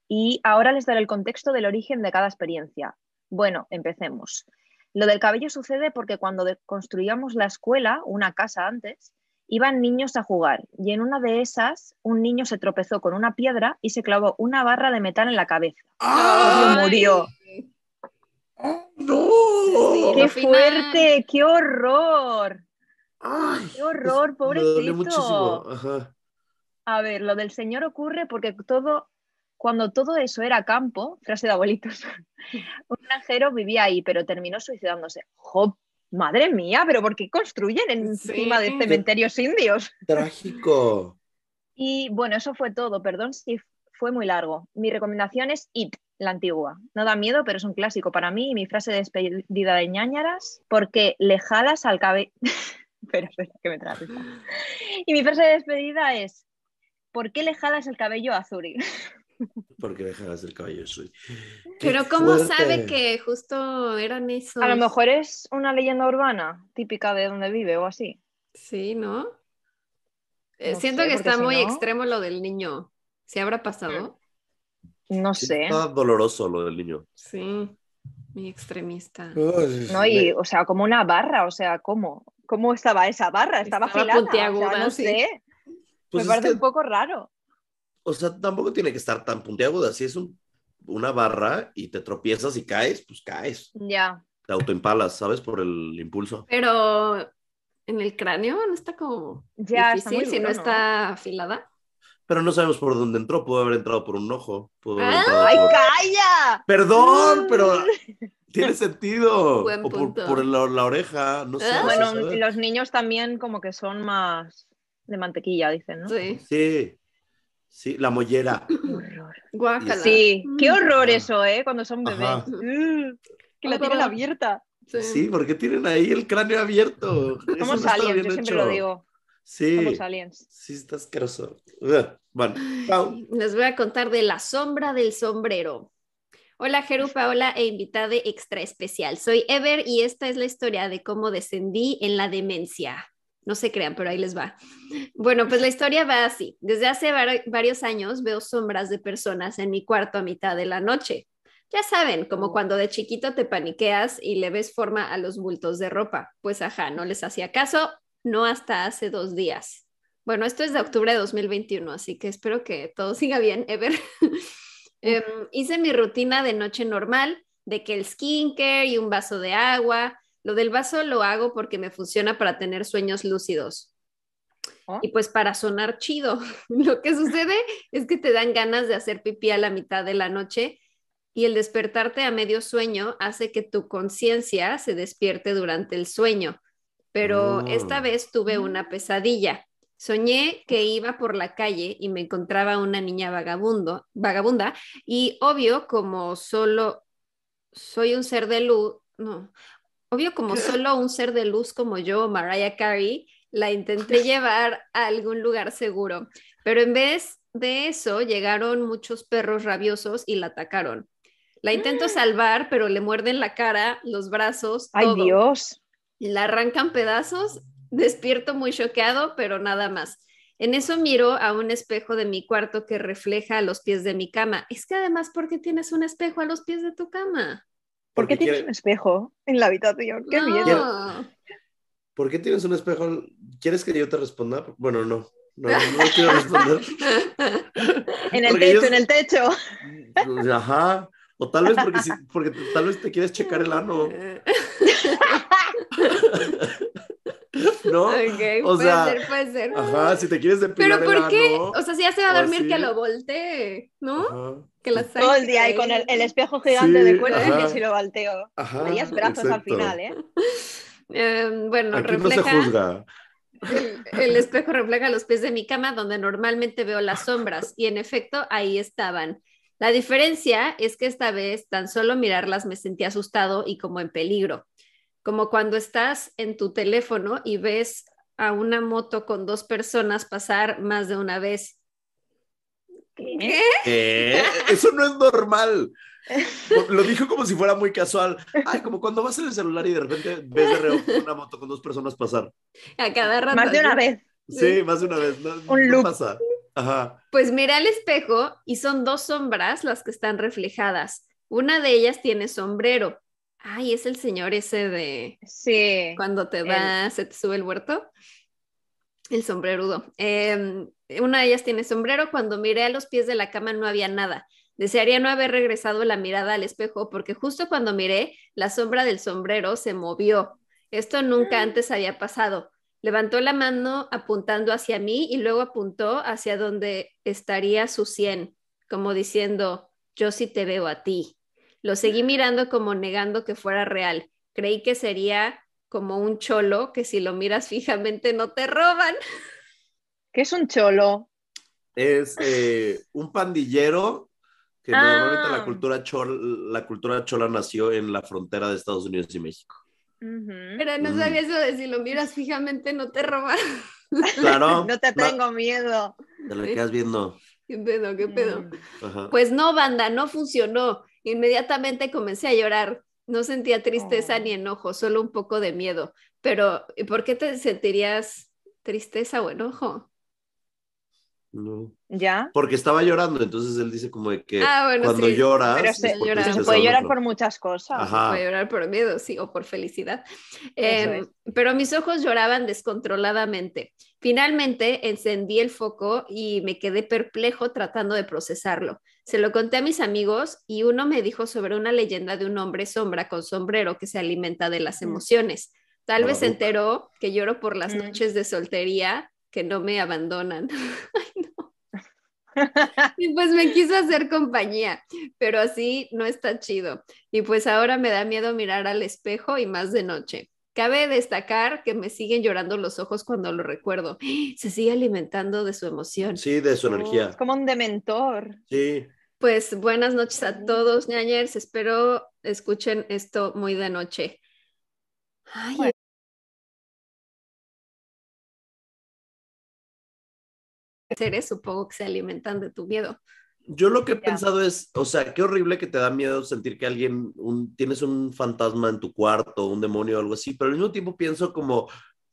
Y ahora les daré el contexto del origen de cada experiencia. Bueno, empecemos. Lo del cabello sucede porque cuando construíamos la escuela, una casa antes, iban niños a jugar y en una de esas un niño se tropezó con una piedra y se clavó una barra de metal en la cabeza. Y murió. ¡Qué fuerte! ¡Qué horror! ¡Qué horror, pobrecito! A ver, lo del Señor ocurre porque todo, cuando todo eso era campo, frase de abuelitos, (laughs) un granjero vivía ahí, pero terminó suicidándose. ¡Job! Madre mía, pero ¿por qué construyen encima de cementerios indios? Trágico. Y bueno, eso fue todo. Perdón si fue muy largo. Mi recomendación es It, la antigua. No da miedo, pero es un clásico para mí. Y mi frase de despedida de ñañaras, porque le jalas al cabello. (laughs) espera, espera, que me traes. Y mi frase de despedida es, ¿por qué le jalas el cabello a Zuri? (laughs) Porque le jalas el cabello a Zuri. Pero ¿cómo sabe que justo eran esos? A lo mejor es una leyenda urbana, típica de donde vive o así. Sí, ¿no? Eh, siento que está muy extremo lo del niño. ¿Se habrá pasado? No sé. Está doloroso lo del niño. Sí, muy extremista. no, y, o sea, como una barra, o sea, ¿cómo? ¿Cómo estaba esa barra? Estaba, estaba puntiaguda, no sé. Pues Me parece un poco raro. O sea, tampoco tiene que estar tan puntiaguda. Si es una barra y te tropiezas y caes, pues caes. Ya. Te autoimpalas, ¿sabes? Por el impulso. Pero en el cráneo no está como ya, difícil si no está afilada. Pero no sabemos por dónde entró. Pudo haber entrado por un ojo. ¡Ay, calla! Perdón, pero (laughs) tiene sentido. o por, la, oreja, no sé. Ah. Bueno, los niños también como que son más de mantequilla, dicen, ¿no? Sí. Sí. Sí, la mollera. Qué horror. Guácala. Sí, qué horror eso, ¿eh? Cuando son bebés. Mm, que la tienen abierta. Sí. ¿por qué tienen ahí el cráneo abierto? (laughs) Como salen, yo siempre lo digo. Sí. Sí, está asqueroso. Bueno, Les voy a contar de la sombra del sombrero. Hola Jerupa, hola e invitada extra especial. Soy Ever y esta es la historia de cómo descendí en la demencia. No se crean, pero ahí les va. Bueno, pues la historia va así. Desde hace varios años veo sombras de personas en mi cuarto a mitad de la noche. Ya saben, como cuando de chiquito te paniqueas y le ves forma a los bultos de ropa. Pues ajá, no les hacía caso, no hasta hace dos días. Bueno, esto es de octubre de 2021, así que espero que todo siga bien, Ever. (laughs) Em, hice mi rutina de noche normal, de que el skincare y un vaso de agua. Lo del vaso lo hago porque me funciona para tener sueños lúcidos. Oh. Y pues para sonar chido. (laughs) Lo que sucede es que te dan ganas de hacer pipí a la mitad de la noche y el despertarte a medio sueño hace que tu conciencia se despierte durante el sueño pero esta oh. vez tuve una pesadilla. Soñé que iba por la calle y me encontraba una niña vagabundo, vagabunda y obvio como solo soy un ser de luz, no, obvio como (laughs) solo un ser de luz como yo, Mariah Carey, la intenté (laughs) llevar a algún lugar seguro, pero en vez de eso llegaron muchos perros rabiosos y la atacaron. La intento salvar, pero le muerden la cara, los brazos, ¡Ay. Dios! La arrancan pedazos, despierto muy choqueado, pero nada más. En eso miro a un espejo de mi cuarto que refleja a los pies de mi cama. Es que además, ¿por qué tienes un espejo a los pies de tu cama? ¿Por qué tienes quiere- un espejo en la habitación? ¡Qué No. miedo! ¿Por qué tienes un espejo? ¿Quieres que yo te responda? Bueno, no. No, no (laughs) quiero responder. En el Porque techo, yo- en el techo. Ajá. O tal vez porque, sí- porque tal vez te quieres checar el ano, (laughs) ¿no? (laughs) Ok, O puede sea, ser, puede ser. Ajá, si te quieres Pero depilar el ¿por qué? ano. O sea, si ya se va a dormir, que así. lo voltee, ¿no? Ajá, Que la Todo el saque día ahí ahí. con el, el espejo gigante Sí, de cuero ajá. que si lo volteo. ajá, Veías brazos al exacto. final, ¿eh? Eh, bueno, Aquí no se refleja, juzga. el, (laughs) el espejo refleja los pies de mi cama donde normalmente veo las sombras y en efecto ahí estaban. La diferencia es que esta vez tan solo mirarlas me sentí asustado y como en peligro, como cuando estás en tu teléfono y ves a una moto con dos personas pasar más de una vez. ¿Qué? ¿Qué? (laughs) Eso no es normal. (laughs) Lo dijo como si fuera muy casual. Ay, como cuando vas en el celular y de repente ves de reojo una moto con dos personas pasar. A cada rato. Más de una vez. Sí, más de una vez. No, Un no pasa. Ajá. Pues miré al espejo y son dos sombras las que están reflejadas. Una de ellas tiene sombrero. Ay, es el señor ese de Sí. cuando te da, se te sube el huerto. El sombrerudo. Eh, una de ellas tiene sombrero. Cuando miré a los pies de la cama no había nada. Desearía no haber regresado la mirada al espejo porque justo cuando miré, la sombra del sombrero se movió. Esto nunca antes había pasado. Levantó la mano apuntando hacia mí y luego apuntó hacia donde estaría su sien, como diciendo, yo sí te veo a ti. Lo seguí mirando como negando que fuera real. Creí que sería como un cholo que si lo miras (laughs) fijamente no te roban. ¿Qué es un cholo? Es eh, un pandillero que Ah. normalmente la cultura, chol, la cultura chola nació en la frontera de Estados Unidos y México. Pero no Mm. sabía eso de si lo miras fijamente no te roban. Claro. (laughs) No te tengo miedo. Te lo quedas viendo. ¿Qué pedo? ¿Qué pedo? Mm. Pues no, banda, no funcionó. Inmediatamente comencé a llorar. No sentía tristeza Oh. ni enojo, solo un poco de miedo. Pero, ¿y ¿por qué te sentirías tristeza o enojo? No. ¿Ya? Porque estaba llorando, entonces él dice como de que Ah, bueno, cuando sí. lloras. Pero se, llora. se puede llorar por muchas cosas. Ajá. Puede llorar por miedo, sí, o por felicidad. Eh, pero mis ojos lloraban descontroladamente. Finalmente encendí el foco y me quedé perplejo tratando de procesarlo. Se lo conté a mis amigos y uno me dijo sobre una leyenda de un hombre sombra con sombrero que se alimenta de las Mm. emociones. Tal vez se enteró que lloro por las Mm. noches de soltería que no me abandonan. (laughs) Ay, no. (laughs) Y pues me quiso hacer compañía, pero así no está chido. Y pues ahora me da miedo mirar al espejo y más de noche. Cabe destacar que me siguen llorando los ojos cuando lo recuerdo. Se sigue alimentando de su emoción. Sí, de su Oh, energía. Es como un dementor. Sí. Pues buenas noches a todos, ñañers. Espero escuchen esto muy de noche. Ay, Bueno. seres supongo que se alimentan de tu miedo. Yo lo que he Ya. pensado es, o sea, qué horrible que te da miedo sentir que alguien, un, tienes un fantasma en tu cuarto, un demonio o algo así, pero al mismo tiempo pienso como,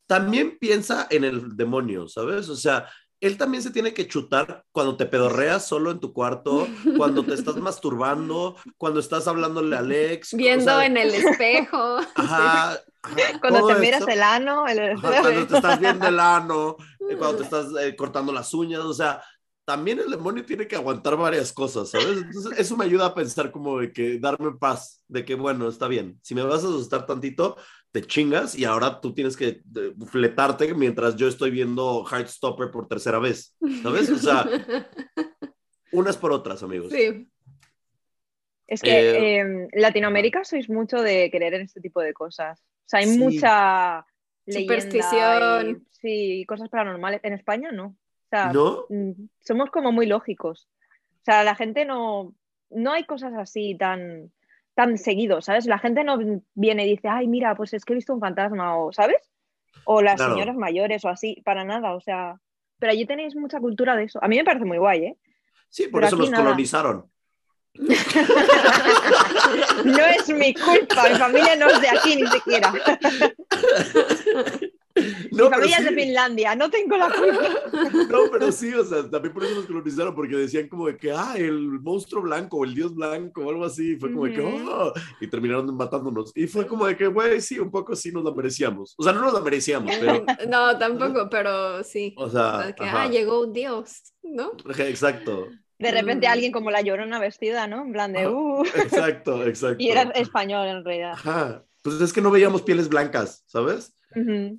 también piensa en el demonio, ¿sabes? O sea, él también se tiene que chutar cuando te pedorreas solo en tu cuarto, cuando te estás (laughs) masturbando, cuando estás hablándole a Alex. Viendo o sea, en el (laughs) espejo. (laughs) Ajá, ajá, Cuando te miras esto. el ano, el- Ajá, cuando te estás viendo el ano, eh, cuando te estás eh, cortando las uñas, o sea, también el demonio tiene que aguantar varias cosas, ¿sabes? Entonces, eso me ayuda a pensar como de que darme paz, de que bueno, está bien, si me vas a asustar tantito, te chingas y ahora tú tienes que eh, fletarte mientras yo estoy viendo Heartstopper por tercera vez, ¿sabes? O sea, (laughs) unas por otras, amigos. sí. Es que Eh, em, Latinoamérica sois mucho de creer en este tipo de cosas. O sea, hay Sí. mucha leyenda Superstición. y- sí, cosas paranormales. En España no. O sea, ¿No? mm, somos como muy lógicos. O sea, la gente no, no hay cosas así tan, tan seguido, ¿sabes? La gente no viene y dice, ay, mira, pues es que he visto un fantasma, o ¿sabes? O las Claro. señoras mayores o así, para nada, o sea, pero allí tenéis mucha cultura de eso. A mí me parece muy guay, ¿eh? Sí, por Pero eso nada. colonizaron. (laughs) no es mi culpa, mi familia no es de aquí ni siquiera. (laughs) (laughs) No, mi familia es de. Finlandia, no tengo la culpa. (laughs) No, pero sí, o sea, también por eso nos colonizaron, porque decían como de que, ah, el monstruo blanco o el dios blanco o algo así, y fue como de que, oh, y terminaron matándonos. Y fue como de que, güey, sí, un poco sí nos la merecíamos. O sea, no nos la merecíamos, pero, (laughs) No, tampoco, pero sí. o O sea, que, ajá. ah, llegó un dios, ¿no? Exacto, De repente Mm. alguien como la llorona vestida, ¿no? En plan de, uh. exacto, exacto. Y era español en realidad. Ajá. Pues es que no veíamos pieles blancas, ¿sabes? Me-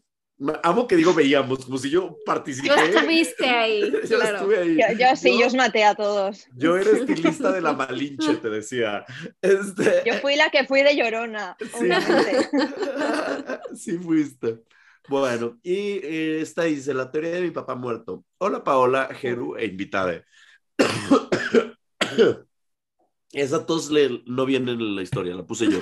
Amo que digo veíamos, como si yo participé. Tú estuviste ahí, (laughs) yo claro. estuve ahí. Yo, yo sí, yo os maté a todos. yo era estilista de la (laughs) Malinche, te decía. Este, Yo fui la que fui de llorona, Sí. (laughs) sí fuiste. Bueno, y eh, esta dice, la teoría de mi papá muerto. Hola Paola, Jeru e invitada. (coughs) Esa tos le- no viene en la historia, la puse yo.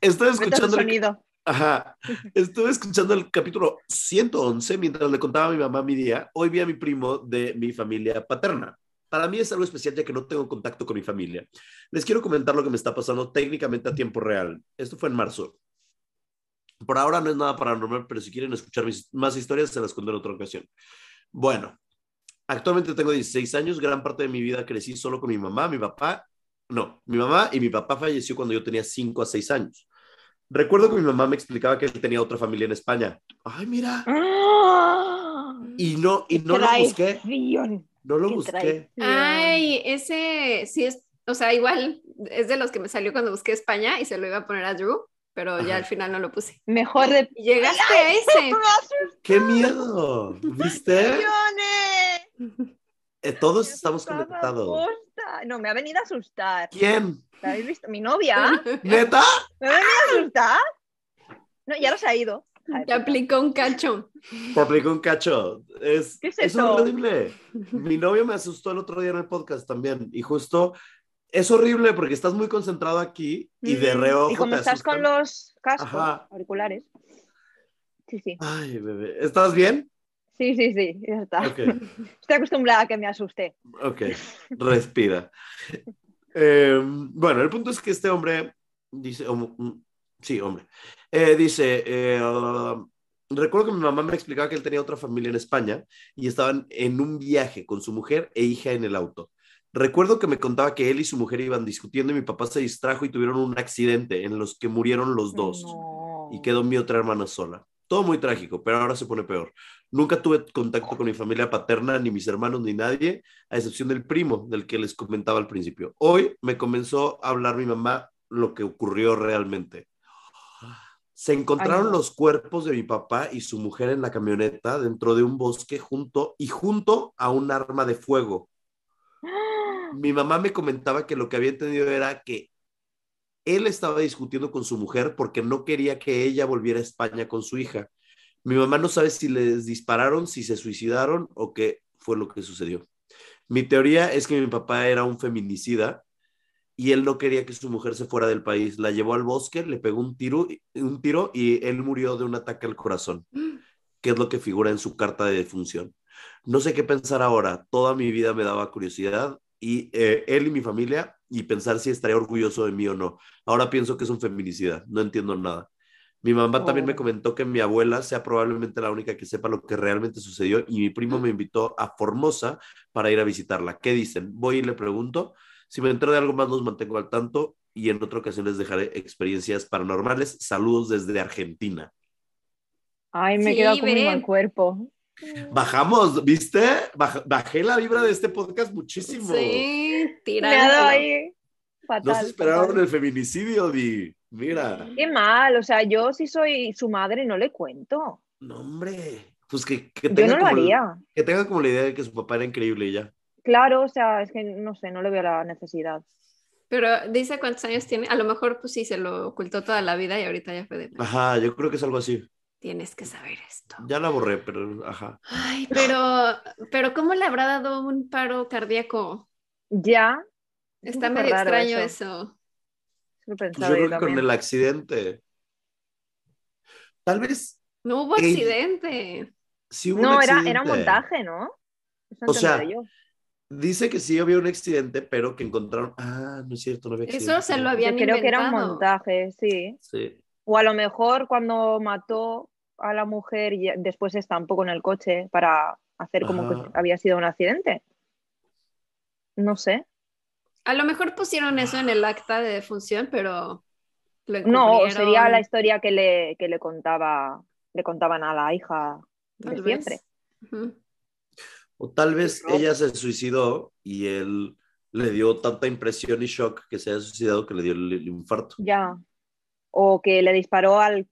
Estoy escuchando el, sonido. Ajá. Estuve escuchando el capítulo 111 mientras le contaba a mi mamá mi día. Hoy vi a mi primo de mi familia paterna. Para mí es algo especial ya que no tengo contacto con mi familia. Les quiero comentar lo que me está pasando técnicamente a tiempo real. Esto fue en marzo. Por ahora no es nada paranormal, pero si quieren escuchar mis, más historias, se las cuento en otra ocasión. Bueno, actualmente tengo 16 años. Gran parte de mi vida crecí solo con mi mamá, mi papá. No, mi mamá y mi papá falleció cuando yo tenía 5 a 6 años. Recuerdo que mi mamá me explicaba que él tenía otra familia en España. Ay, mira. ¡Ah! Y no, y no lo busqué. No lo Qué busqué. traición. Ay, ese sí es, o sea, igual es de los que me salió cuando busqué España y se lo iba a poner a Drew, pero Ajá. ya al final no lo puse. Mejor de llegaste a ese. (laughs) ¡Qué miedo! ¿Viste? Eh, todos estamos conectados. Posta. No, me ha venido a asustar. ¿Quién? ¿La habéis visto? ¿Mi novia? (laughs) ¿Neta? ¿Me ha venido a asustar? No, ya no se ha ido. Te aplicó un cacho. Por aplicar un cacho. Es, ¿Qué es horrible. Mi novio me asustó el otro día en el podcast también. Y justo es horrible porque estás muy concentrado aquí y de reojo Y como te estás con los cascos, Ajá. auriculares. Sí, sí. Ay, bebé. ¿Estás bien? Sí, sí, sí, ya está. (laughs) Estoy acostumbrada a que me asuste. Ok, respira. Eh, bueno, el punto es que este hombre dice, mm, sí, hombre, Eh, dice, eh, recuerdo que mi mamá me explicaba que él tenía otra familia en España y estaban en un viaje con su mujer e hija en el auto. Recuerdo que me contaba que él y su mujer iban discutiendo y mi papá se distrajo y tuvieron un accidente en los que murieron los dos No. y quedó mi otra hermana sola. Todo muy trágico, pero ahora se pone peor. Nunca tuve contacto con mi familia paterna, ni mis hermanos, ni nadie, a excepción del primo del que les comentaba al principio. Hoy me comenzó a hablar mi mamá lo que ocurrió realmente. Se encontraron los cuerpos de mi papá y su mujer en la camioneta dentro de un bosque junto y junto a un arma de fuego. (gasps) Mi mamá me comentaba que lo que había entendido era que él estaba discutiendo con su mujer porque no quería que ella volviera a España con su hija. Mi mamá no sabe si les dispararon, si se suicidaron o qué fue lo que sucedió. Mi teoría es que mi papá era un feminicida y él no quería que su mujer se fuera del país. La llevó al bosque, le pegó un tiro, y él murió de un ataque al corazón, que es lo que figura en su carta de defunción. No sé qué pensar ahora. Toda mi vida me daba curiosidad y eh, él y mi familia y pensar si estaría orgulloso de mí o no. Ahora pienso que es un feminicida, no entiendo nada. Mi mamá también me Oh. comentó que mi abuela sea probablemente la única que sepa lo que realmente sucedió y mi primo me invitó a Formosa para ir a visitarla. ¿Qué dicen? Voy y le pregunto. Si me entero de algo más, los mantengo al tanto y en otra ocasión les dejaré experiencias paranormales. Saludos desde Argentina. Ay, me he Sí, quedado con mi ve. mal cuerpo. Bajamos, ¿viste? Baj- bajé la vibra de este podcast muchísimo. Sí. Fatal. No se esperaron fatal. el feminicidio, Di. Mira. Qué mal, o sea, yo si soy su madre no le cuento. No, hombre. Pues que, que Yo tenga no lo como haría. que tenga como la idea de que su papá era increíble y ya. Claro, o sea, es que no sé, no le veo la necesidad. Pero dice cuántos años tiene. A lo mejor, pues sí, se lo ocultó toda la vida y ahorita ya fue de. Ajá, yo creo que es algo así. Tienes que saber esto. Ya la borré, pero ajá. Ay, pero, pero ¿cómo le habrá dado un paro cardíaco? Ya. es Está medio extraño eso. Pues yo creo yo que con el accidente. Tal vez No hubo accidente. sí hubo No, un era, accidente. era un montaje, ¿no? Eso O sea, yo. Dice que sí había un accidente, pero que encontraron. Ah, no es cierto, no había accidente. Eso se lo Yo habían creo que era un montaje, sí. Sí. O a lo mejor cuando mató a la mujer y después estampó con el coche para hacer como Ajá. que había sido un accidente. No sé. A lo mejor pusieron eso en el acta de defunción, pero lo No, sería la historia que le, que le contaba, le contaban a la hija de tal vez. siempre. O tal vez ella se suicidó y él le dio tanta impresión y shock que se haya suicidado que le dio el, el infarto. Ya. O que le disparó al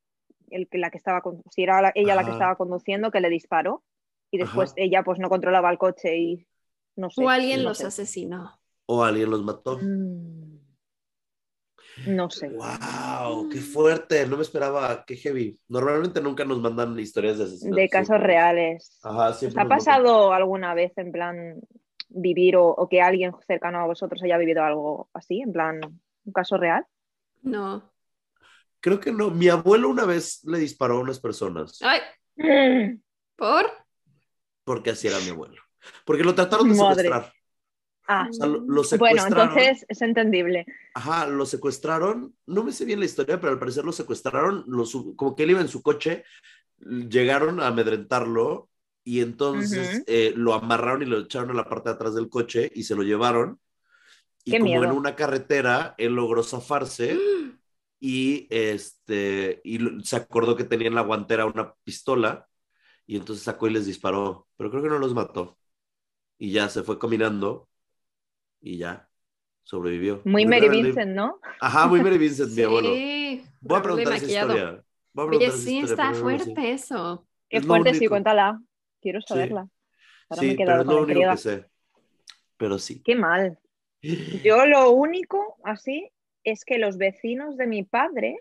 el que la que estaba con- si era la- ella la que estaba conduciendo, que le disparó y después Ajá. ella pues no controlaba el coche y no sé. O alguien no los sé. asesinó. O alguien los mató. Mm. No sé. ¡Wow! ¡Qué fuerte! No me esperaba. ¡Qué heavy! Normalmente nunca nos mandan historias de asesinatos. De casos siempre- reales. Ajá, ¿Os siempre ha mandan- pasado alguna vez en plan vivir o, o que alguien cercano a vosotros haya vivido algo así, en plan un caso real? No. Creo que no. Mi abuelo una vez le disparó a unas personas Ay, Mm. ¿por? porque así era mi abuelo. Porque lo trataron de Madre. secuestrar. Ah, O sea, lo, lo bueno, entonces es entendible. Ajá, lo secuestraron. No me sé bien la historia, pero al parecer lo secuestraron. Lo sub- como que él iba en su coche, llegaron a amedrentarlo y entonces Ujú. eh, lo amarraron y lo echaron a la parte de atrás del coche y se lo llevaron. Y Qué como miedo. en una carretera, él logró zafarse (gasps) y este y se acordó que tenía en la guantera una pistola y entonces sacó y les disparó, pero creo que no los mató. Y ya se fue caminando y ya sobrevivió. Muy Mary Vincent, ¿no? Ajá, muy Mary Vincent, mi abuelo. Sí. Voy a preguntar esa historia. Voy a Oye, preguntar esa sí, historia, está no sé. fuerte eso. Qué Es lo fuerte, sí, cuéntala. Quiero Sí. saberla. Ahora Sí, me pero es lo único que sé. Pero sí. Qué mal. (gasps) Yo lo único así es que los vecinos de mi padre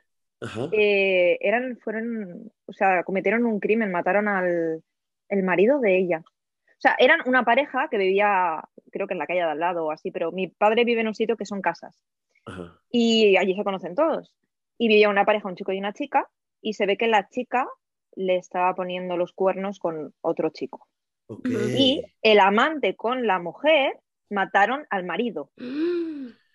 eh, eran, fueron, o sea, cometieron un crimen, mataron al el marido de ella. O sea, eran una pareja que vivía, creo que en la calle de al lado o así, pero mi padre vive en un sitio que son casas Ajá. y allí se conocen todos. Y vivía una pareja, un chico y una chica, y se ve que la chica le estaba poniendo los cuernos con otro chico. Y el amante con la mujer mataron al marido. (gasps)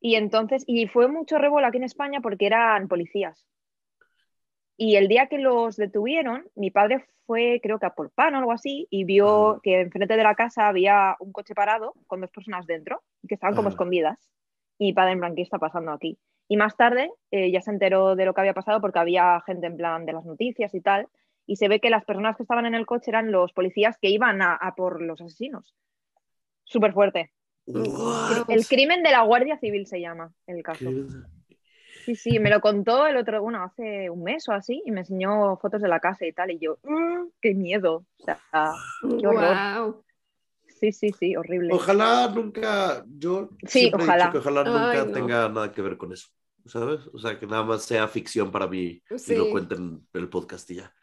Y entonces, y fue mucho revuelo aquí en España porque eran policías. Y el día que los detuvieron, mi padre fue, creo que a por pan o algo así, y vio Ajá. que enfrente de la casa había un coche parado con dos personas dentro, que estaban como Ajá. escondidas. escondidas. Y mi padre en plan, ¿qué está pasando aquí? Y más tarde eh, ya se enteró de lo que había pasado porque había gente en plan de las noticias y tal. Y se ve que las personas que estaban en el coche eran los policías que iban a, a por los asesinos. Súper fuerte. What? El crimen de la Guardia Civil se llama el caso. ¿Qué? Sí, sí, me lo contó el otro, bueno, hace un mes o así, y me enseñó fotos de la casa y tal, y yo, "Mm, qué miedo. O sea, Qué horror. Wow. sí, sí, sí, horrible. Ojalá nunca, yo Sí, siempre he ojalá. dicho que ojalá nunca Ay, no. tenga nada que ver con eso, ¿sabes? O sea, que nada más sea ficción para mí Sí. y lo cuenten en el podcast y ya.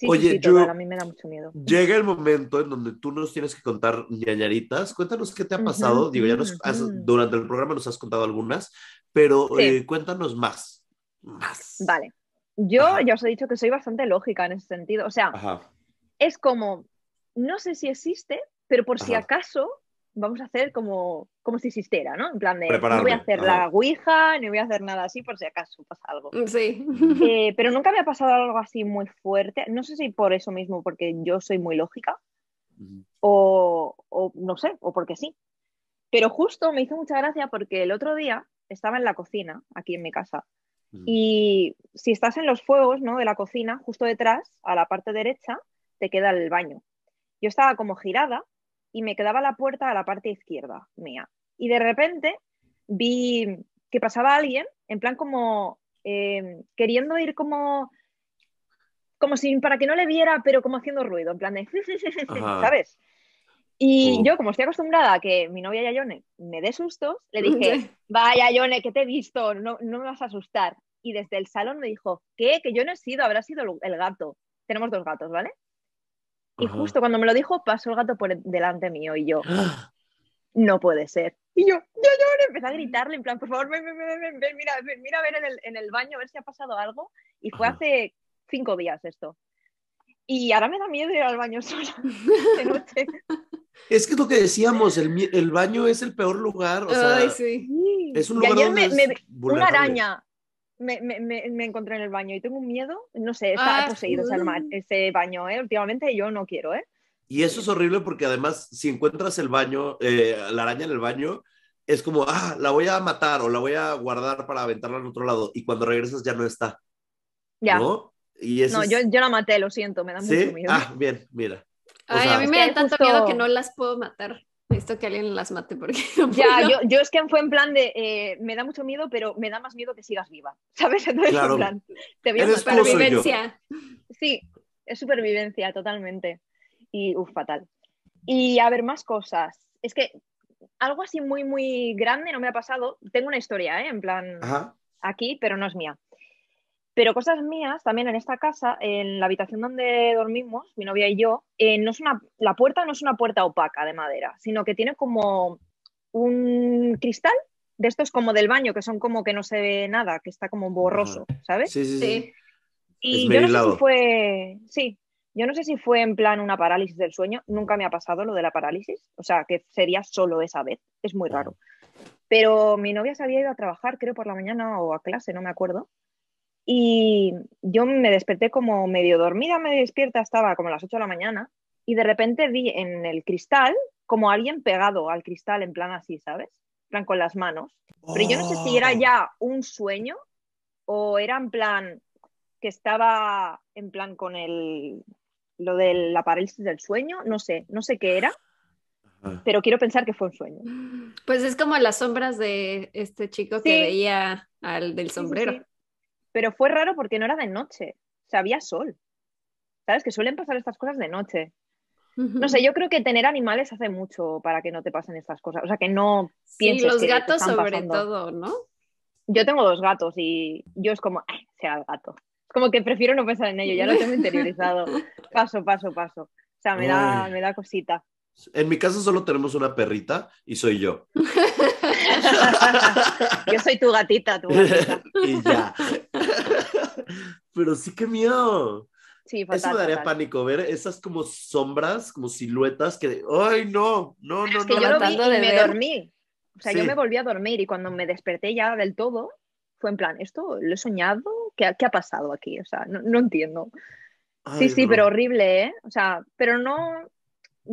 Sí, Oye, sí, yo- total, a mí me da mucho miedo. Llega el momento en donde tú nos tienes que contar ñañaritas. Cuéntanos qué te ha pasado. Digo, ya nos has- ujú. durante el programa nos has contado algunas, pero Sí. eh, cuéntanos más. Más. Vale. Yo Ajá. ya os he dicho que soy bastante lógica en ese sentido. O sea, Ajá. es como, no sé si existe, pero por si acaso vamos a hacer como, como si existiera, ¿no? En plan de, no voy a hacer ajá. la ouija, ni voy a hacer nada así por si acaso pasa algo. Sí. Eh, (laughs) pero nunca me ha pasado algo así muy fuerte. No sé si por eso mismo, porque yo soy muy lógica, o, o no sé, o porque sí. Pero justo me hizo mucha gracia porque el otro día estaba en la cocina, aquí en mi casa, y si estás en los fuegos ¿no? de la cocina, justo detrás, a la parte derecha, te queda el baño. Yo estaba como girada y me quedaba la puerta a la parte izquierda mía. Y de repente vi que pasaba alguien, en plan como eh, queriendo ir como, como si para que no le viera, pero como haciendo ruido, en plan de. (laughs) ¿sabes? Y yo, como estoy acostumbrada a que mi novia Yayone me dé sustos, le dije, vaya Yone, que te he visto, no, no me vas a asustar. Y desde el salón me dijo, ¿qué? Que yo no he sido, habrá sido el gato. Tenemos dos gatos, ¿vale? Y Ajá. justo cuando me lo dijo, pasó el gato por delante mío y yo, (gasps) ¡Ah! no puede ser. Y yo, Yayone, empecé a gritarle, en plan, por favor, ven, ven, ven, ven, ven, mira, ven, mira a ver en el, en el baño, a ver si ha pasado algo. Y fue Ajá. hace cinco días esto. Y ahora me da miedo ir al baño (laughs) sola de noche. Es que es lo que decíamos, el, el baño es el peor lugar, o sea, Ay, sí. es un Y lugar ayer donde me, es me- una araña me, me- me- me encontré en el baño y tengo un miedo, no sé, está Ah, poseído ese, uh. ese baño, ¿eh? Últimamente yo no quiero, ¿eh? Y eso es horrible porque además, si encuentras el baño, eh, la araña en el baño, es como, ah, la voy a matar o la voy a guardar para aventarla en otro lado. Y cuando regresas ya no está, Ya. No, ¿no? Y eso yo, es- yo la maté, lo siento, me da ¿Sí? mucho miedo. Ah, bien, mira. O Ay, sea, a mí me dan tanto justo- miedo que no las puedo matar. Necesito que alguien las mate porque (laughs) no Ya, yo, yo es que fue en plan de, eh, me da mucho miedo, pero me da más miedo que sigas viva, (laughs) ¿sabes? Entonces, Claro. en plan, te voy a. Supervivencia. Sí, es supervivencia totalmente. Y, uff, fatal. Y a ver, más cosas. Es que algo así muy, muy grande no me ha pasado. Tengo una historia, ¿eh? En plan, Ajá. aquí, pero no es mía. Pero cosas mías, también en esta casa, en la habitación donde dormimos, mi novia y yo, eh, no es una, la puerta no es una puerta opaca de madera, sino que tiene como un cristal de estos como del baño, que son como que no se ve nada, que está como borroso, ¿sabes? Sí, sí, sí. Sí. Y yo no sé si fue, sí, yo no sé si fue en plan una parálisis del sueño, nunca me ha pasado lo de la parálisis, o sea, que sería solo esa vez, es muy raro. Pero mi novia se había ido a trabajar, creo por la mañana o a clase, no me acuerdo. Y yo me desperté como medio dormida, me despierta, estaba como a las 8 de la mañana, y de repente vi en el cristal como alguien pegado al cristal, en plan así, ¿sabes? En plan con las manos. Pero yo no sé si era Oh. ya un sueño o era en plan que estaba en plan con el lo de la parálisis del sueño, no sé, no sé qué era, pero quiero pensar que fue un sueño. Pues es como las sombras de este chico que veía al del Sí, sí, sombrero. sí. Pero fue raro porque no era de noche, o sea, había sol. ¿Sabes? Que suelen pasar estas cosas de noche. No sé, yo creo que tener animales hace mucho para que no te pasen estas cosas. O sea, que no Sí, pienses los que te gatos están sobre pasando. todo, ¿no? Yo tengo dos gatos y yo es como, "Ay, sea el gato. Es como que prefiero no pensar en ello, ya lo tengo (laughs) interiorizado. Paso, paso, paso. O sea, me da, me da cosita. En mi casa solo tenemos una perrita y soy yo. (laughs) Yo soy tu gatita, tu gatita. (laughs) y ya. Pero sí que miedo. Sí, fatal, Eso me daría fatal. pánico, ver esas como sombras, como siluetas que, ay, no, no, no, Es que no. yo lo vi y de me ver. dormí. O sea, Sí. yo me volví a dormir y cuando me desperté ya del todo, fue en plan, ¿esto lo he soñado? ¿Qué, qué ha pasado aquí? O sea, no, no entiendo. Ay, Sí, sí, no. pero horrible, ¿eh? O sea, pero no...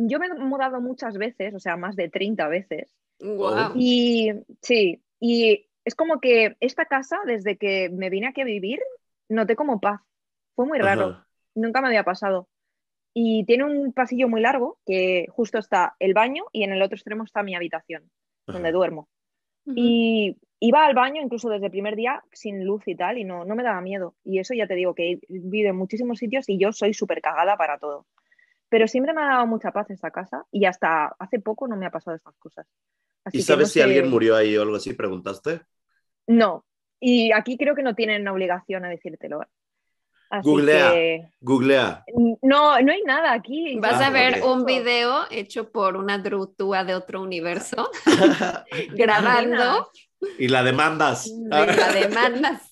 Yo me he mudado muchas veces, o sea, más de 30 veces. Wow. Y sí, y es como que esta casa, desde que me vine aquí a vivir, noté como paz. Fue muy raro, Ajá. nunca me había pasado. Y tiene un pasillo muy largo que justo está el baño y en el otro extremo está mi habitación, donde Ajá. duermo. Y iba al baño incluso desde el primer día sin luz y tal, y no, no me daba miedo. Y eso ya te digo, que he vivido en muchísimos sitios y yo soy súper cagada para todo. Pero siempre me ha dado mucha paz esta casa y hasta hace poco no me ha pasado estas cosas. Así ¿Y que sabes no si sé- alguien murió ahí o algo así? ¿Preguntaste? No. Y aquí creo que no tienen obligación a decírtelo. ¿eh? Así Googlea. que Googlea. no, no hay nada aquí. Vas Ah, a ver un video hecho por una drutúa de otro universo (laughs) grabando y la demandas. y la demandas.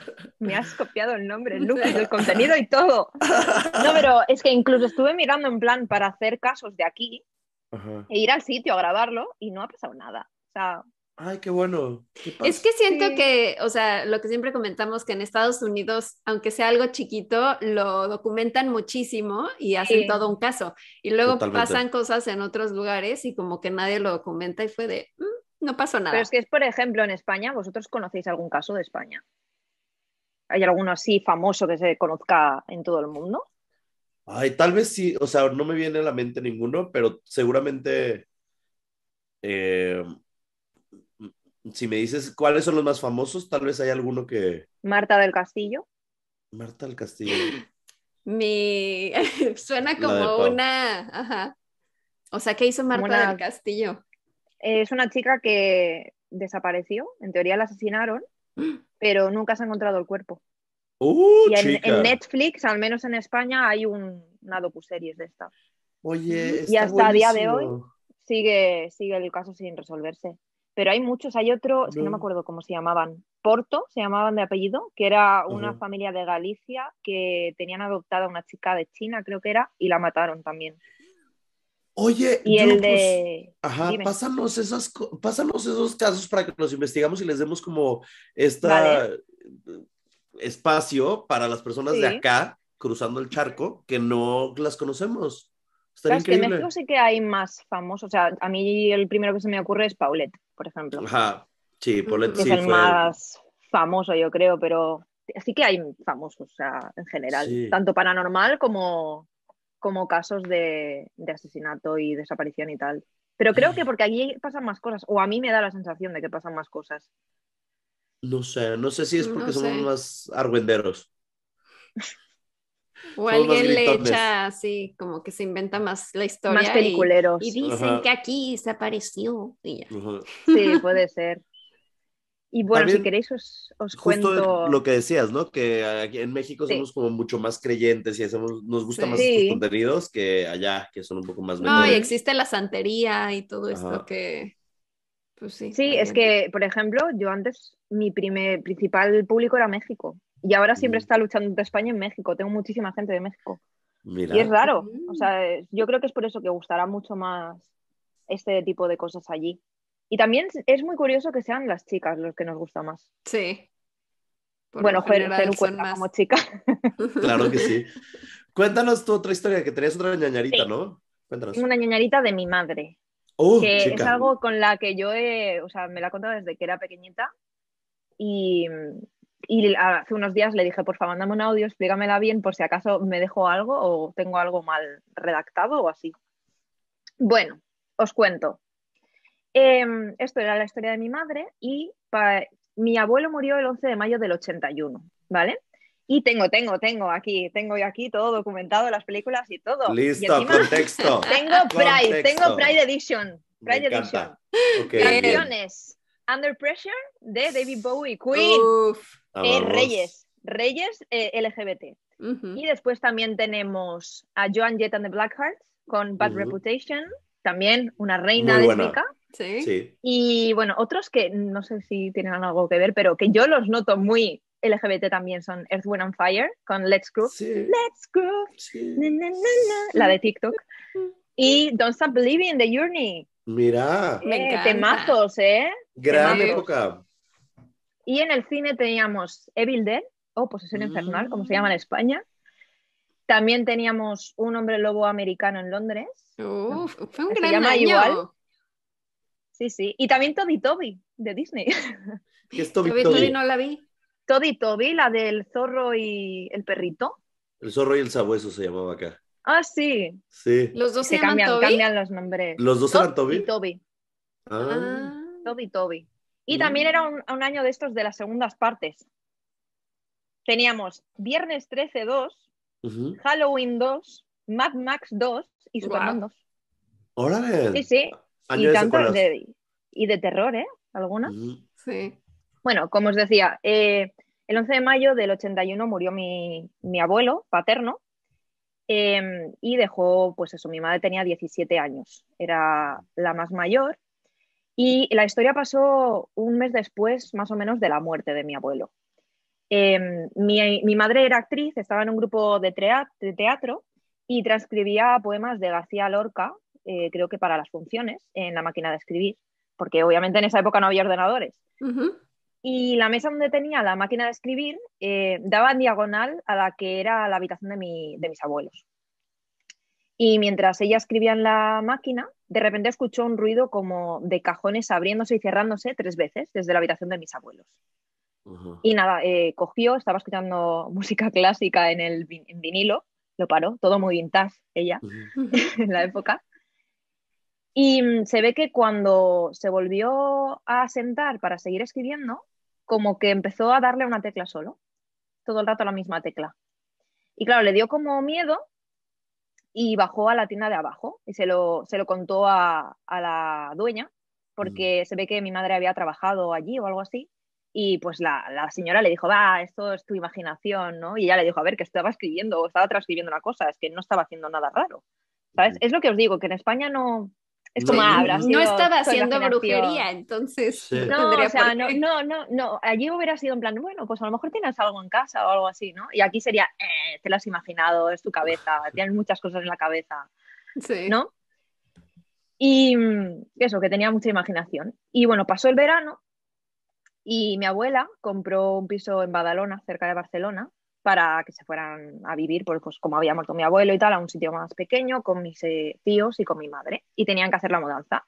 (laughs) Me has copiado el nombre, el look, el contenido y todo. No, (laughs) pero es que incluso estuve mirando en plan para hacer casos de aquí Ajá. e ir al sitio a grabarlo y no ha pasado nada. O sea, Ay, qué bueno. ¿Qué Es que siento Sí. que, o sea, lo que siempre comentamos, que en Estados Unidos, aunque sea algo chiquito, lo documentan muchísimo y hacen Sí. todo un caso. Y luego Totalmente. pasan cosas en otros lugares y como que nadie lo documenta y fue de, "Mm, no pasó nada. pero es que es, por ejemplo, en España, ¿vosotros conocéis algún caso de España? ¿Hay alguno así famoso que se conozca en todo el mundo? Ay, tal vez sí, o sea, no me viene a la mente ninguno, pero seguramente eh, si me dices cuáles son los más famosos, tal vez hay alguno que... Marta del Castillo. Marta del Castillo. (laughs) Mi... (laughs) Suena como una... Ajá. O sea, ¿qué hizo Marta una- del Castillo? Es una chica que desapareció, en teoría la asesinaron, pero nunca se ha encontrado el cuerpo. ¡Uh, Y en, Netflix, al menos en España, hay un, una docuseries de esta. Oye, Y hasta a día de buenísimo. Sigue, sigue el caso sin resolverse. Pero hay muchos, hay otro, es que no me acuerdo cómo se llamaban, Porto, se llamaban de apellido, que era una familia de Galicia que tenían adoptada a una chica de China, creo que era, y la mataron también. Oye, Y yo, el pues, de... Ajá, pásanos, esas, pásanos esos casos para que los investigamos y les demos como este Vale. espacio para las personas de Sí. acá cruzando el charco que no las conocemos. Estaría Claro, es que en increíble. México sí que hay más famosos. O sea, a mí el primero que se me ocurre es Paulette, por ejemplo. Ajá, sí, Paulette que sí es el fue. más famoso, yo creo, pero sí que hay famosos, o sea, en general, Sí. tanto paranormal como, como casos de, de asesinato y desaparición y tal. Pero creo que porque allí pasan más cosas, o a mí me da la sensación de que pasan más cosas. No sé, no sé si es porque No somos sé. más argüenderos. O alguien le echa así, como que se inventa más la historia. Más peliculeros. Y, dicen Ajá. que aquí se apareció. Y ya. Sí, puede ser. Y bueno, También, si queréis os, os Justo cuento... lo que decías, ¿no? Que aquí en México Sí. somos como mucho más creyentes y hacemos, nos gustan Sí. más estos contenidos que allá, que son un poco más No, y existe la santería y todo esto que. Pues sí. Sí, es que, por ejemplo, yo antes, mi primer, principal público era México. Y ahora siempre Mm. está luchando de España en México. Tengo muchísima gente de México. Mira. Y es raro. Mm. O sea, yo creo que es por eso que gustará mucho más este tipo de cosas allí. Y también es muy curioso que sean las chicas los que nos gusta más. Sí. Por bueno, son cuenta más- como chica. (laughs) Claro que sí. Cuéntanos tu otra historia, que tenías otra ñañarita, Sí. ¿no? Cuéntanos. Tengo una ñañarita de mi madre, Oh, que es algo con la que yo he, o sea, me la ha contado desde que era pequeñita. Y, y hace unos días le dije, por favor, mándame un audio, explícamela bien por si acaso me dejo algo o tengo algo mal redactado o así. Bueno, os cuento. Em, esto era la historia de mi madre y mi abuelo murió el 11 de mayo del 81, ¿vale? Y tengo, tengo, tengo aquí, tengo aquí todo documentado, las películas y todo. Y Listo, encima contexto. (laughs) tengo Pride, Contexto. tengo Pride Edition. Pride. Edition. Canciones. Under Pressure de David Bowie, Queen. Uf. Eh. Reyes, Reyes eh, LGBT. Y después también tenemos a Joan Jett and the Blackhearts con Bad. Reputation, también una reina Muy buena. Sí. Sí. Y bueno, otros que no sé si tienen algo que ver, pero que yo los noto muy LGBT también son Earth, Wind and Fire con Let's Groove. Sí. Let's Groove, sí. na, na, na, na, la de TikTok. Y Don't Stop Believing de Journey. Mira, Me Eh, temazos, ¿eh? gran Temazos. época. Y en el cine teníamos Evil Dead o Posesión Mm. Infernal, como se llama en España. También teníamos Un hombre lobo americano en Londres. Uf, fue un gran año. igual. Sí, sí. Y también Toby Toby de Disney. (laughs) ¿Qué es Toby Toby, Toby? Toby no la vi. Toby Toby, la del zorro y el perrito. El zorro y el sabueso se llamaba acá. Ah, sí. Sí. Los dos se, Se llaman cambian, Toby. cambian los nombres. ¿Los dos eran Toby? Y Toby. Ah. Ah. Toby Toby. Y Mm. también era un, un año de estos de las segundas partes. Teníamos Viernes 13 2, Ujú. Halloween 2, Mad Max 2 y Superman Guau. 2. Órale. Sí, sí. Año Y, de tanto secuelas. de, y de terror, ¿eh? Algunas. Ujú. Sí. Bueno, como os decía, eh, el 11 de mayo del 81 murió mi, mi abuelo paterno eh, y dejó, pues eso, mi madre tenía 17 años, era la más mayor y la historia pasó un mes después, más o menos, de la muerte de mi abuelo. Eh, mi, mi madre era actriz, estaba en un grupo de teatro y transcribía poemas de García Lorca, eh, creo que para las funciones, en la máquina de escribir, porque obviamente en esa época no había ordenadores. Ujú. Y la mesa donde tenía la máquina de escribir eh, daba en diagonal a la que era la habitación de, mi- de mis abuelos. Y mientras ella escribía en la máquina, de repente escuchó un ruido como de cajones abriéndose y cerrándose tres veces desde la habitación de mis abuelos. Ujú. Y nada, eh, cogió, estaba escuchando (laughs) música clásica en el vin- en vinilo, lo paró, todo muy vintage ella Ujú. Ujú. (laughs) en la época. Y mm, se ve que cuando se volvió a sentar para seguir escribiendo, como que empezó a darle una tecla solo, todo el rato la misma tecla. Y claro, le dio como miedo y bajó a la tienda de abajo y se lo, se lo contó a, a la dueña, porque se ve que mi madre había trabajado allí o algo así. Y pues la, la señora le dijo, va, esto es tu imaginación, ¿no? Y ella le dijo, a ver, que estaba escribiendo o estaba transcribiendo una cosa, es que no estaba haciendo nada raro. ¿Sabes? Es lo que os digo, que en España no. Es No, como, ah, no, habrá no sido No estaba haciendo brujería, entonces Sí. (laughs) no, o sea, no, no, no, no. Allí hubiera sido en plan, bueno, pues a lo mejor tienes algo en casa o algo así, ¿no? Y aquí sería, eh, te lo has imaginado, es tu cabeza, (laughs) tienes muchas cosas en la cabeza, Sí. ¿no? Y eso, que tenía mucha imaginación. Y bueno, pasó el verano y mi abuela compró un piso en Badalona, cerca de Barcelona, para que se fueran a vivir, pues, pues como había muerto mi abuelo y tal, a un sitio más pequeño, con mis eh, tíos y con mi madre. Y tenían que hacer la mudanza.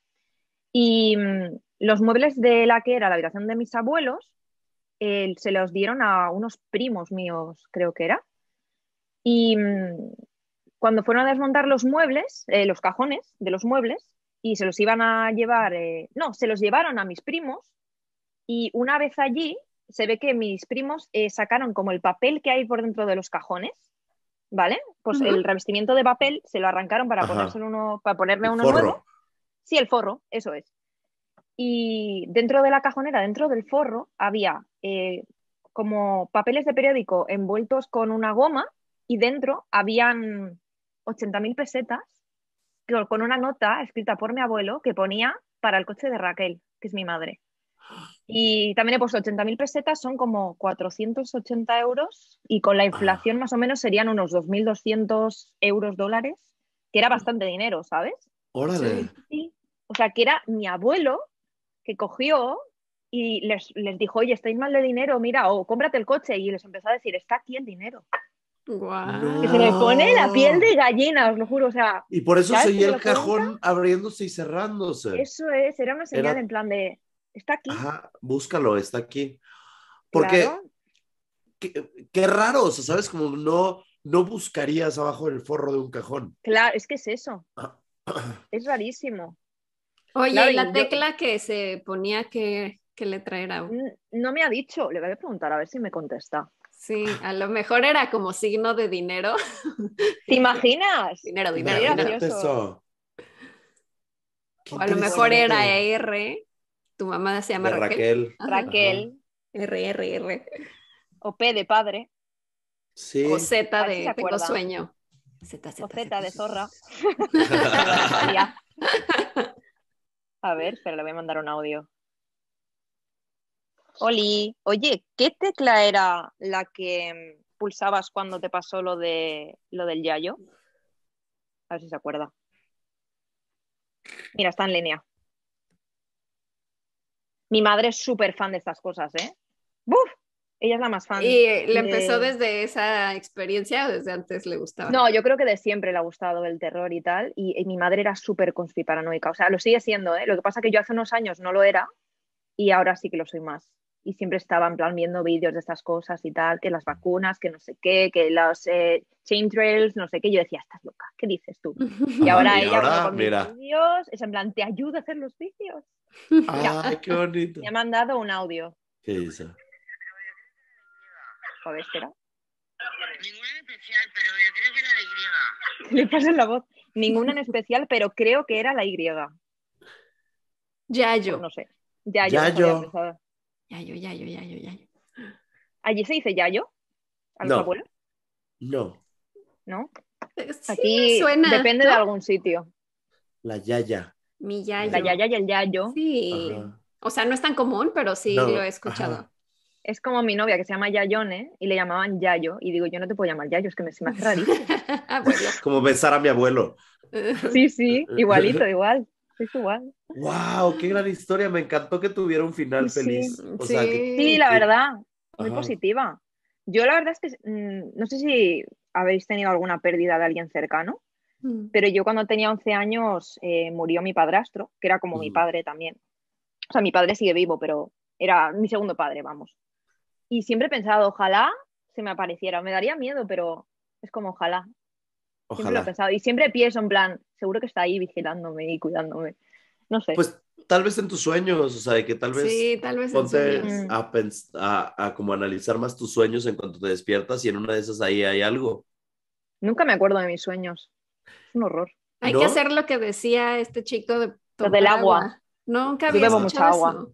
Y mm, los muebles de la que era la habitación de mis abuelos eh, se los dieron a unos primos míos, creo que era. Y mm, cuando fueron a desmontar los muebles, eh, los cajones de los muebles, y se los iban a llevar, eh, no, se los llevaron a mis primos y una vez allí se ve que mis primos eh, sacaron como el papel que hay por dentro de los cajones, ¿vale? Pues el revestimiento de papel se lo arrancaron para, ponérselo uno, para ponerme El uno forro. nuevo. Sí, el forro, eso es. Y dentro de la cajonera, dentro del forro, había eh, como papeles de periódico envueltos con una goma y dentro habían 80.000 pesetas con- con una nota escrita por mi abuelo que ponía para el coche de Raquel, que es mi madre. Y también he puesto 80.000 pesetas, son como 480 euros y con la inflación más o menos serían unos 2.200 euros dólares, que era bastante dinero, ¿sabes? Órale. Sí. O sea, que era mi abuelo que cogió y les, les dijo, oye, estáis mal de dinero, mira, o cómprate el coche. Y les empezó a decir, está aquí el dinero. Guau. Que se me pone la piel de gallina, os lo juro. O sea, Y por eso ¿Sabes seguía el cuenta? cajón abriéndose y cerrándose. eso es, era una señal Era- en plan de, está aquí. Ajá, búscalo, está aquí. Porque Claro. qué, qué raro, o sea, ¿sabes? Como no, no buscarías abajo del forro de un cajón. Claro, es que es eso. (clears throat) Es rarísimo. Oye, Claro, ¿y la yo- tecla que se ponía que, que letra era? N- No me ha dicho, le voy a preguntar a ver si me contesta. Sí, a lo mejor era como signo de dinero. (laughs) ¿Te imaginas? Dinero, dinero, eso. O a lo mejor era R. Tu mamá se llama De Raquel. Raquel. Raquel R, R, R. o P de padre Sí. O Z de se tengo acuerda. sueño. Z, o Z de zorra. (laughs) A ver, espera, le voy a mandar un audio. Oli, oye, ¿qué tecla era la que mm, pulsabas cuando te pasó lo de lo del yayo? A ver si se acuerda. Mira, está en línea. Mi madre es súper fan de estas cosas, ¿eh? ¡Buf! Ella es la más fan. ¿Y le de- empezó desde esa experiencia o desde antes le gustaba? No, yo creo que de siempre le ha gustado el terror y tal. Y, y mi madre era súper conspiparanoica. O sea, lo sigue siendo, ¿eh? Lo que pasa que yo hace unos años no lo era y ahora sí que lo soy más. Y siempre estaba en plan viendo vídeos de estas cosas y tal, que las vacunas, que no sé qué, que los eh, chain trails, no sé qué. Yo decía, estás loca, ¿qué dices tú? (laughs) Y ahora y ella ahora, con mis mira. vídeos es en plan, te ayuda a hacer los vídeos. (laughs) Ay, qué bonito. Me ha mandado un audio. ¿Qué dice? Ver, espera. Ninguna en especial, pero yo creo que era griega. ¿Qué (laughs) le pasa en la voz? Ninguna en especial, pero creo que era la Y. Yayo. Pues no sé. Yayo. Yayo. pensado. Yayo, yayo, yayo, yayo. ¿Allí se dice Yayo? ¿A los No. abuelos? No, ¿No? Sí, Aquí suena. depende ¿no? de algún sitio. la Yaya. Mi yayo. La Yaya y el Yayo. Sí. Ajá. O sea, no es tan común, pero sí No, lo he escuchado. ajá. Es como mi novia que se llama Yayone y le llamaban Yayo. Y digo, yo no te puedo llamar Yayo, es que me, se me hace rarísimo. Como besar a mi abuelo. (laughs) Sí, sí, igualito, igual. Es igual. ¡Wow! ¡Qué gran historia! Me encantó que tuviera un final Sí. feliz. O Sí. sea, que- Sí, la verdad, muy Ajá. positiva. Yo la verdad es que mm, no sé si habéis tenido alguna pérdida de alguien cercano, Mm. pero yo cuando tenía 11 años eh, murió mi padrastro, que era como mi Mm. padre también. O sea, mi padre sigue vivo, pero era mi segundo padre, vamos. Y siempre he pensado, ojalá se me apareciera. Me daría miedo, pero es como ojalá. Siempre lo he Ojalá. pensado. Y siempre pienso en plan, seguro que está ahí vigilándome y cuidándome. No sé. Pues tal vez en tus sueños, o sea, de que tal vez Sí, tal vez ponte. Mm. a, a, a como analizar más tus sueños en cuanto te despiertas y en una de esas ahí hay algo. Nunca me acuerdo de mis sueños. Es un horror. Hay ¿No? que hacer lo que decía este chico de Lo del tomar agua. Nunca Yo había bebo escuchado mucha agua.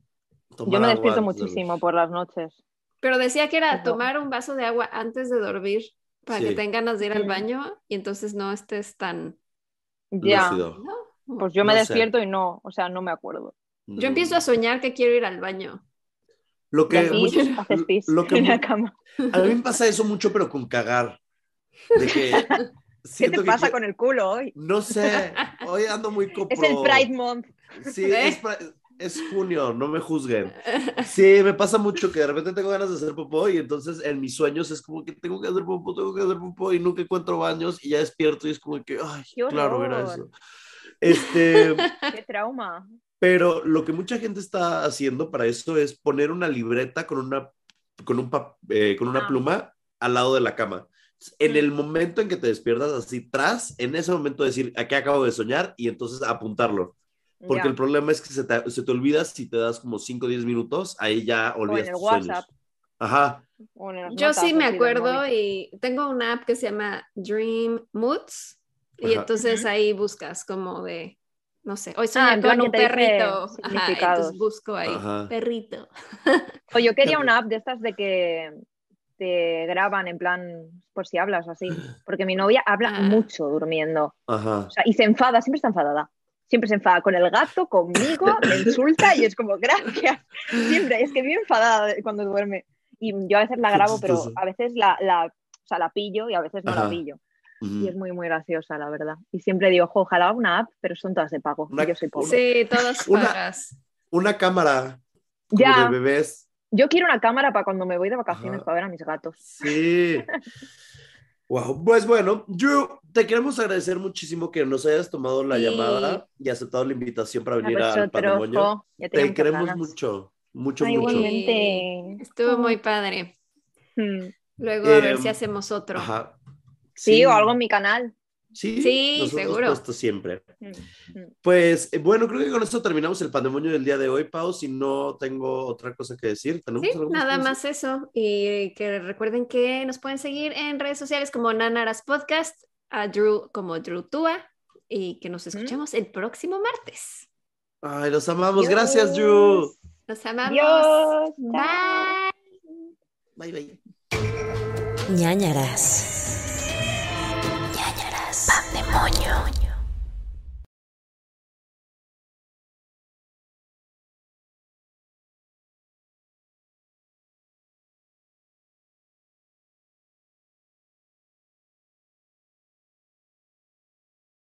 Tomar Yo me agua despierto antes de muchísimo por las noches. Pero decía que era Eso. tomar un vaso de agua antes de dormir para que Sí. tengan ganas de ir al baño y entonces no estés tan... Ya. Lúcido. ¿no? Pues yo me No sé. despierto y no, o sea, no me acuerdo. Yo empiezo a soñar que quiero ir al baño. Lo que muchos- pis lo que en la cama. a mí me pasa eso mucho, pero con cagar. De que (laughs) ¿Qué te que pasa qui- con el culo hoy? No sé, hoy ando muy copro. (laughs) Es el Pride Month. Sí, ¿Eh? (laughs) es, es junio, no me juzguen. Sí, me pasa mucho que de repente tengo ganas de hacer popó y entonces en mis sueños es como que tengo que hacer popó, tengo que hacer popó y nunca encuentro baños y ya despierto y es como que, ay, ¡Qué claro, era eso. Este, (laughs) Qué trauma. pero lo que mucha gente está haciendo para eso es poner una libreta con una, con un eh, con una Ah. pluma al lado de la cama. En el momento en que te despiertas así tras, en ese momento decir, aquí acabo de soñar y entonces apuntarlo. Porque Ya. el problema es que se te, se te olvida si te das como 5 o 10 minutos, ahí ya olvidas en el tus sueños. WhatsApp. Ajá, O Yo notas sí me acuerdo y tengo una app que se llama Dream Moods y Ajá. entonces ahí buscas como de, no sé, hoy Ah, en plan con un perrito. Ajá, entonces busco ahí, Ajá. perrito. O yo quería una app de estas de que te graban en plan por si hablas o así. (laughs) Porque mi novia habla Ah. mucho durmiendo. ajá. O sea, y se enfada, siempre está enfadada. Siempre se enfada con el gato, conmigo, (laughs) me insulta y es como, gracias. Siempre, es que vive enfadada cuando duerme. Y yo a veces la grabo, pero a veces la, la, o sea, la pillo y a veces no Ajá. la pillo. Y es muy, muy graciosa, la verdad. Y siempre digo, "Jo, ojalá una app, pero son todas de pago. Una- Yo soy pobre. Sí, todas Una- pagas. Una cámara como Ya. de bebés. Yo quiero una cámara para cuando me voy de vacaciones Ajá. para ver a mis gatos. Sí. Wow, pues bueno, Drew, te queremos agradecer muchísimo que nos hayas tomado la Sí. llamada y aceptado la invitación para venir al tenía Te queremos ganas. mucho, mucho, Ay, mucho. igualmente. Estuvo muy padre. Hmm. Luego a ver Em, si hacemos otro. Ajá. Sí, o algo en mi canal. Sí, Sí, nosotros seguro. puestos siempre. Hmm, hmm. Pues eh, bueno, creo que con esto terminamos el pandemonio del día de hoy, Pau. Si no tengo otra cosa que decir, ¿tenemos Sí, algo nada más eso. Y que recuerden que nos pueden seguir en redes sociales como Nanaras Podcast, a Drew como Drew Tua, y que nos escuchemos el próximo martes. Ay, los amamos. Dios. Gracias, Drew. Nos amamos. Dios. Bye. Bye, bye. ñañaras. Ñañaras. Pandemonio.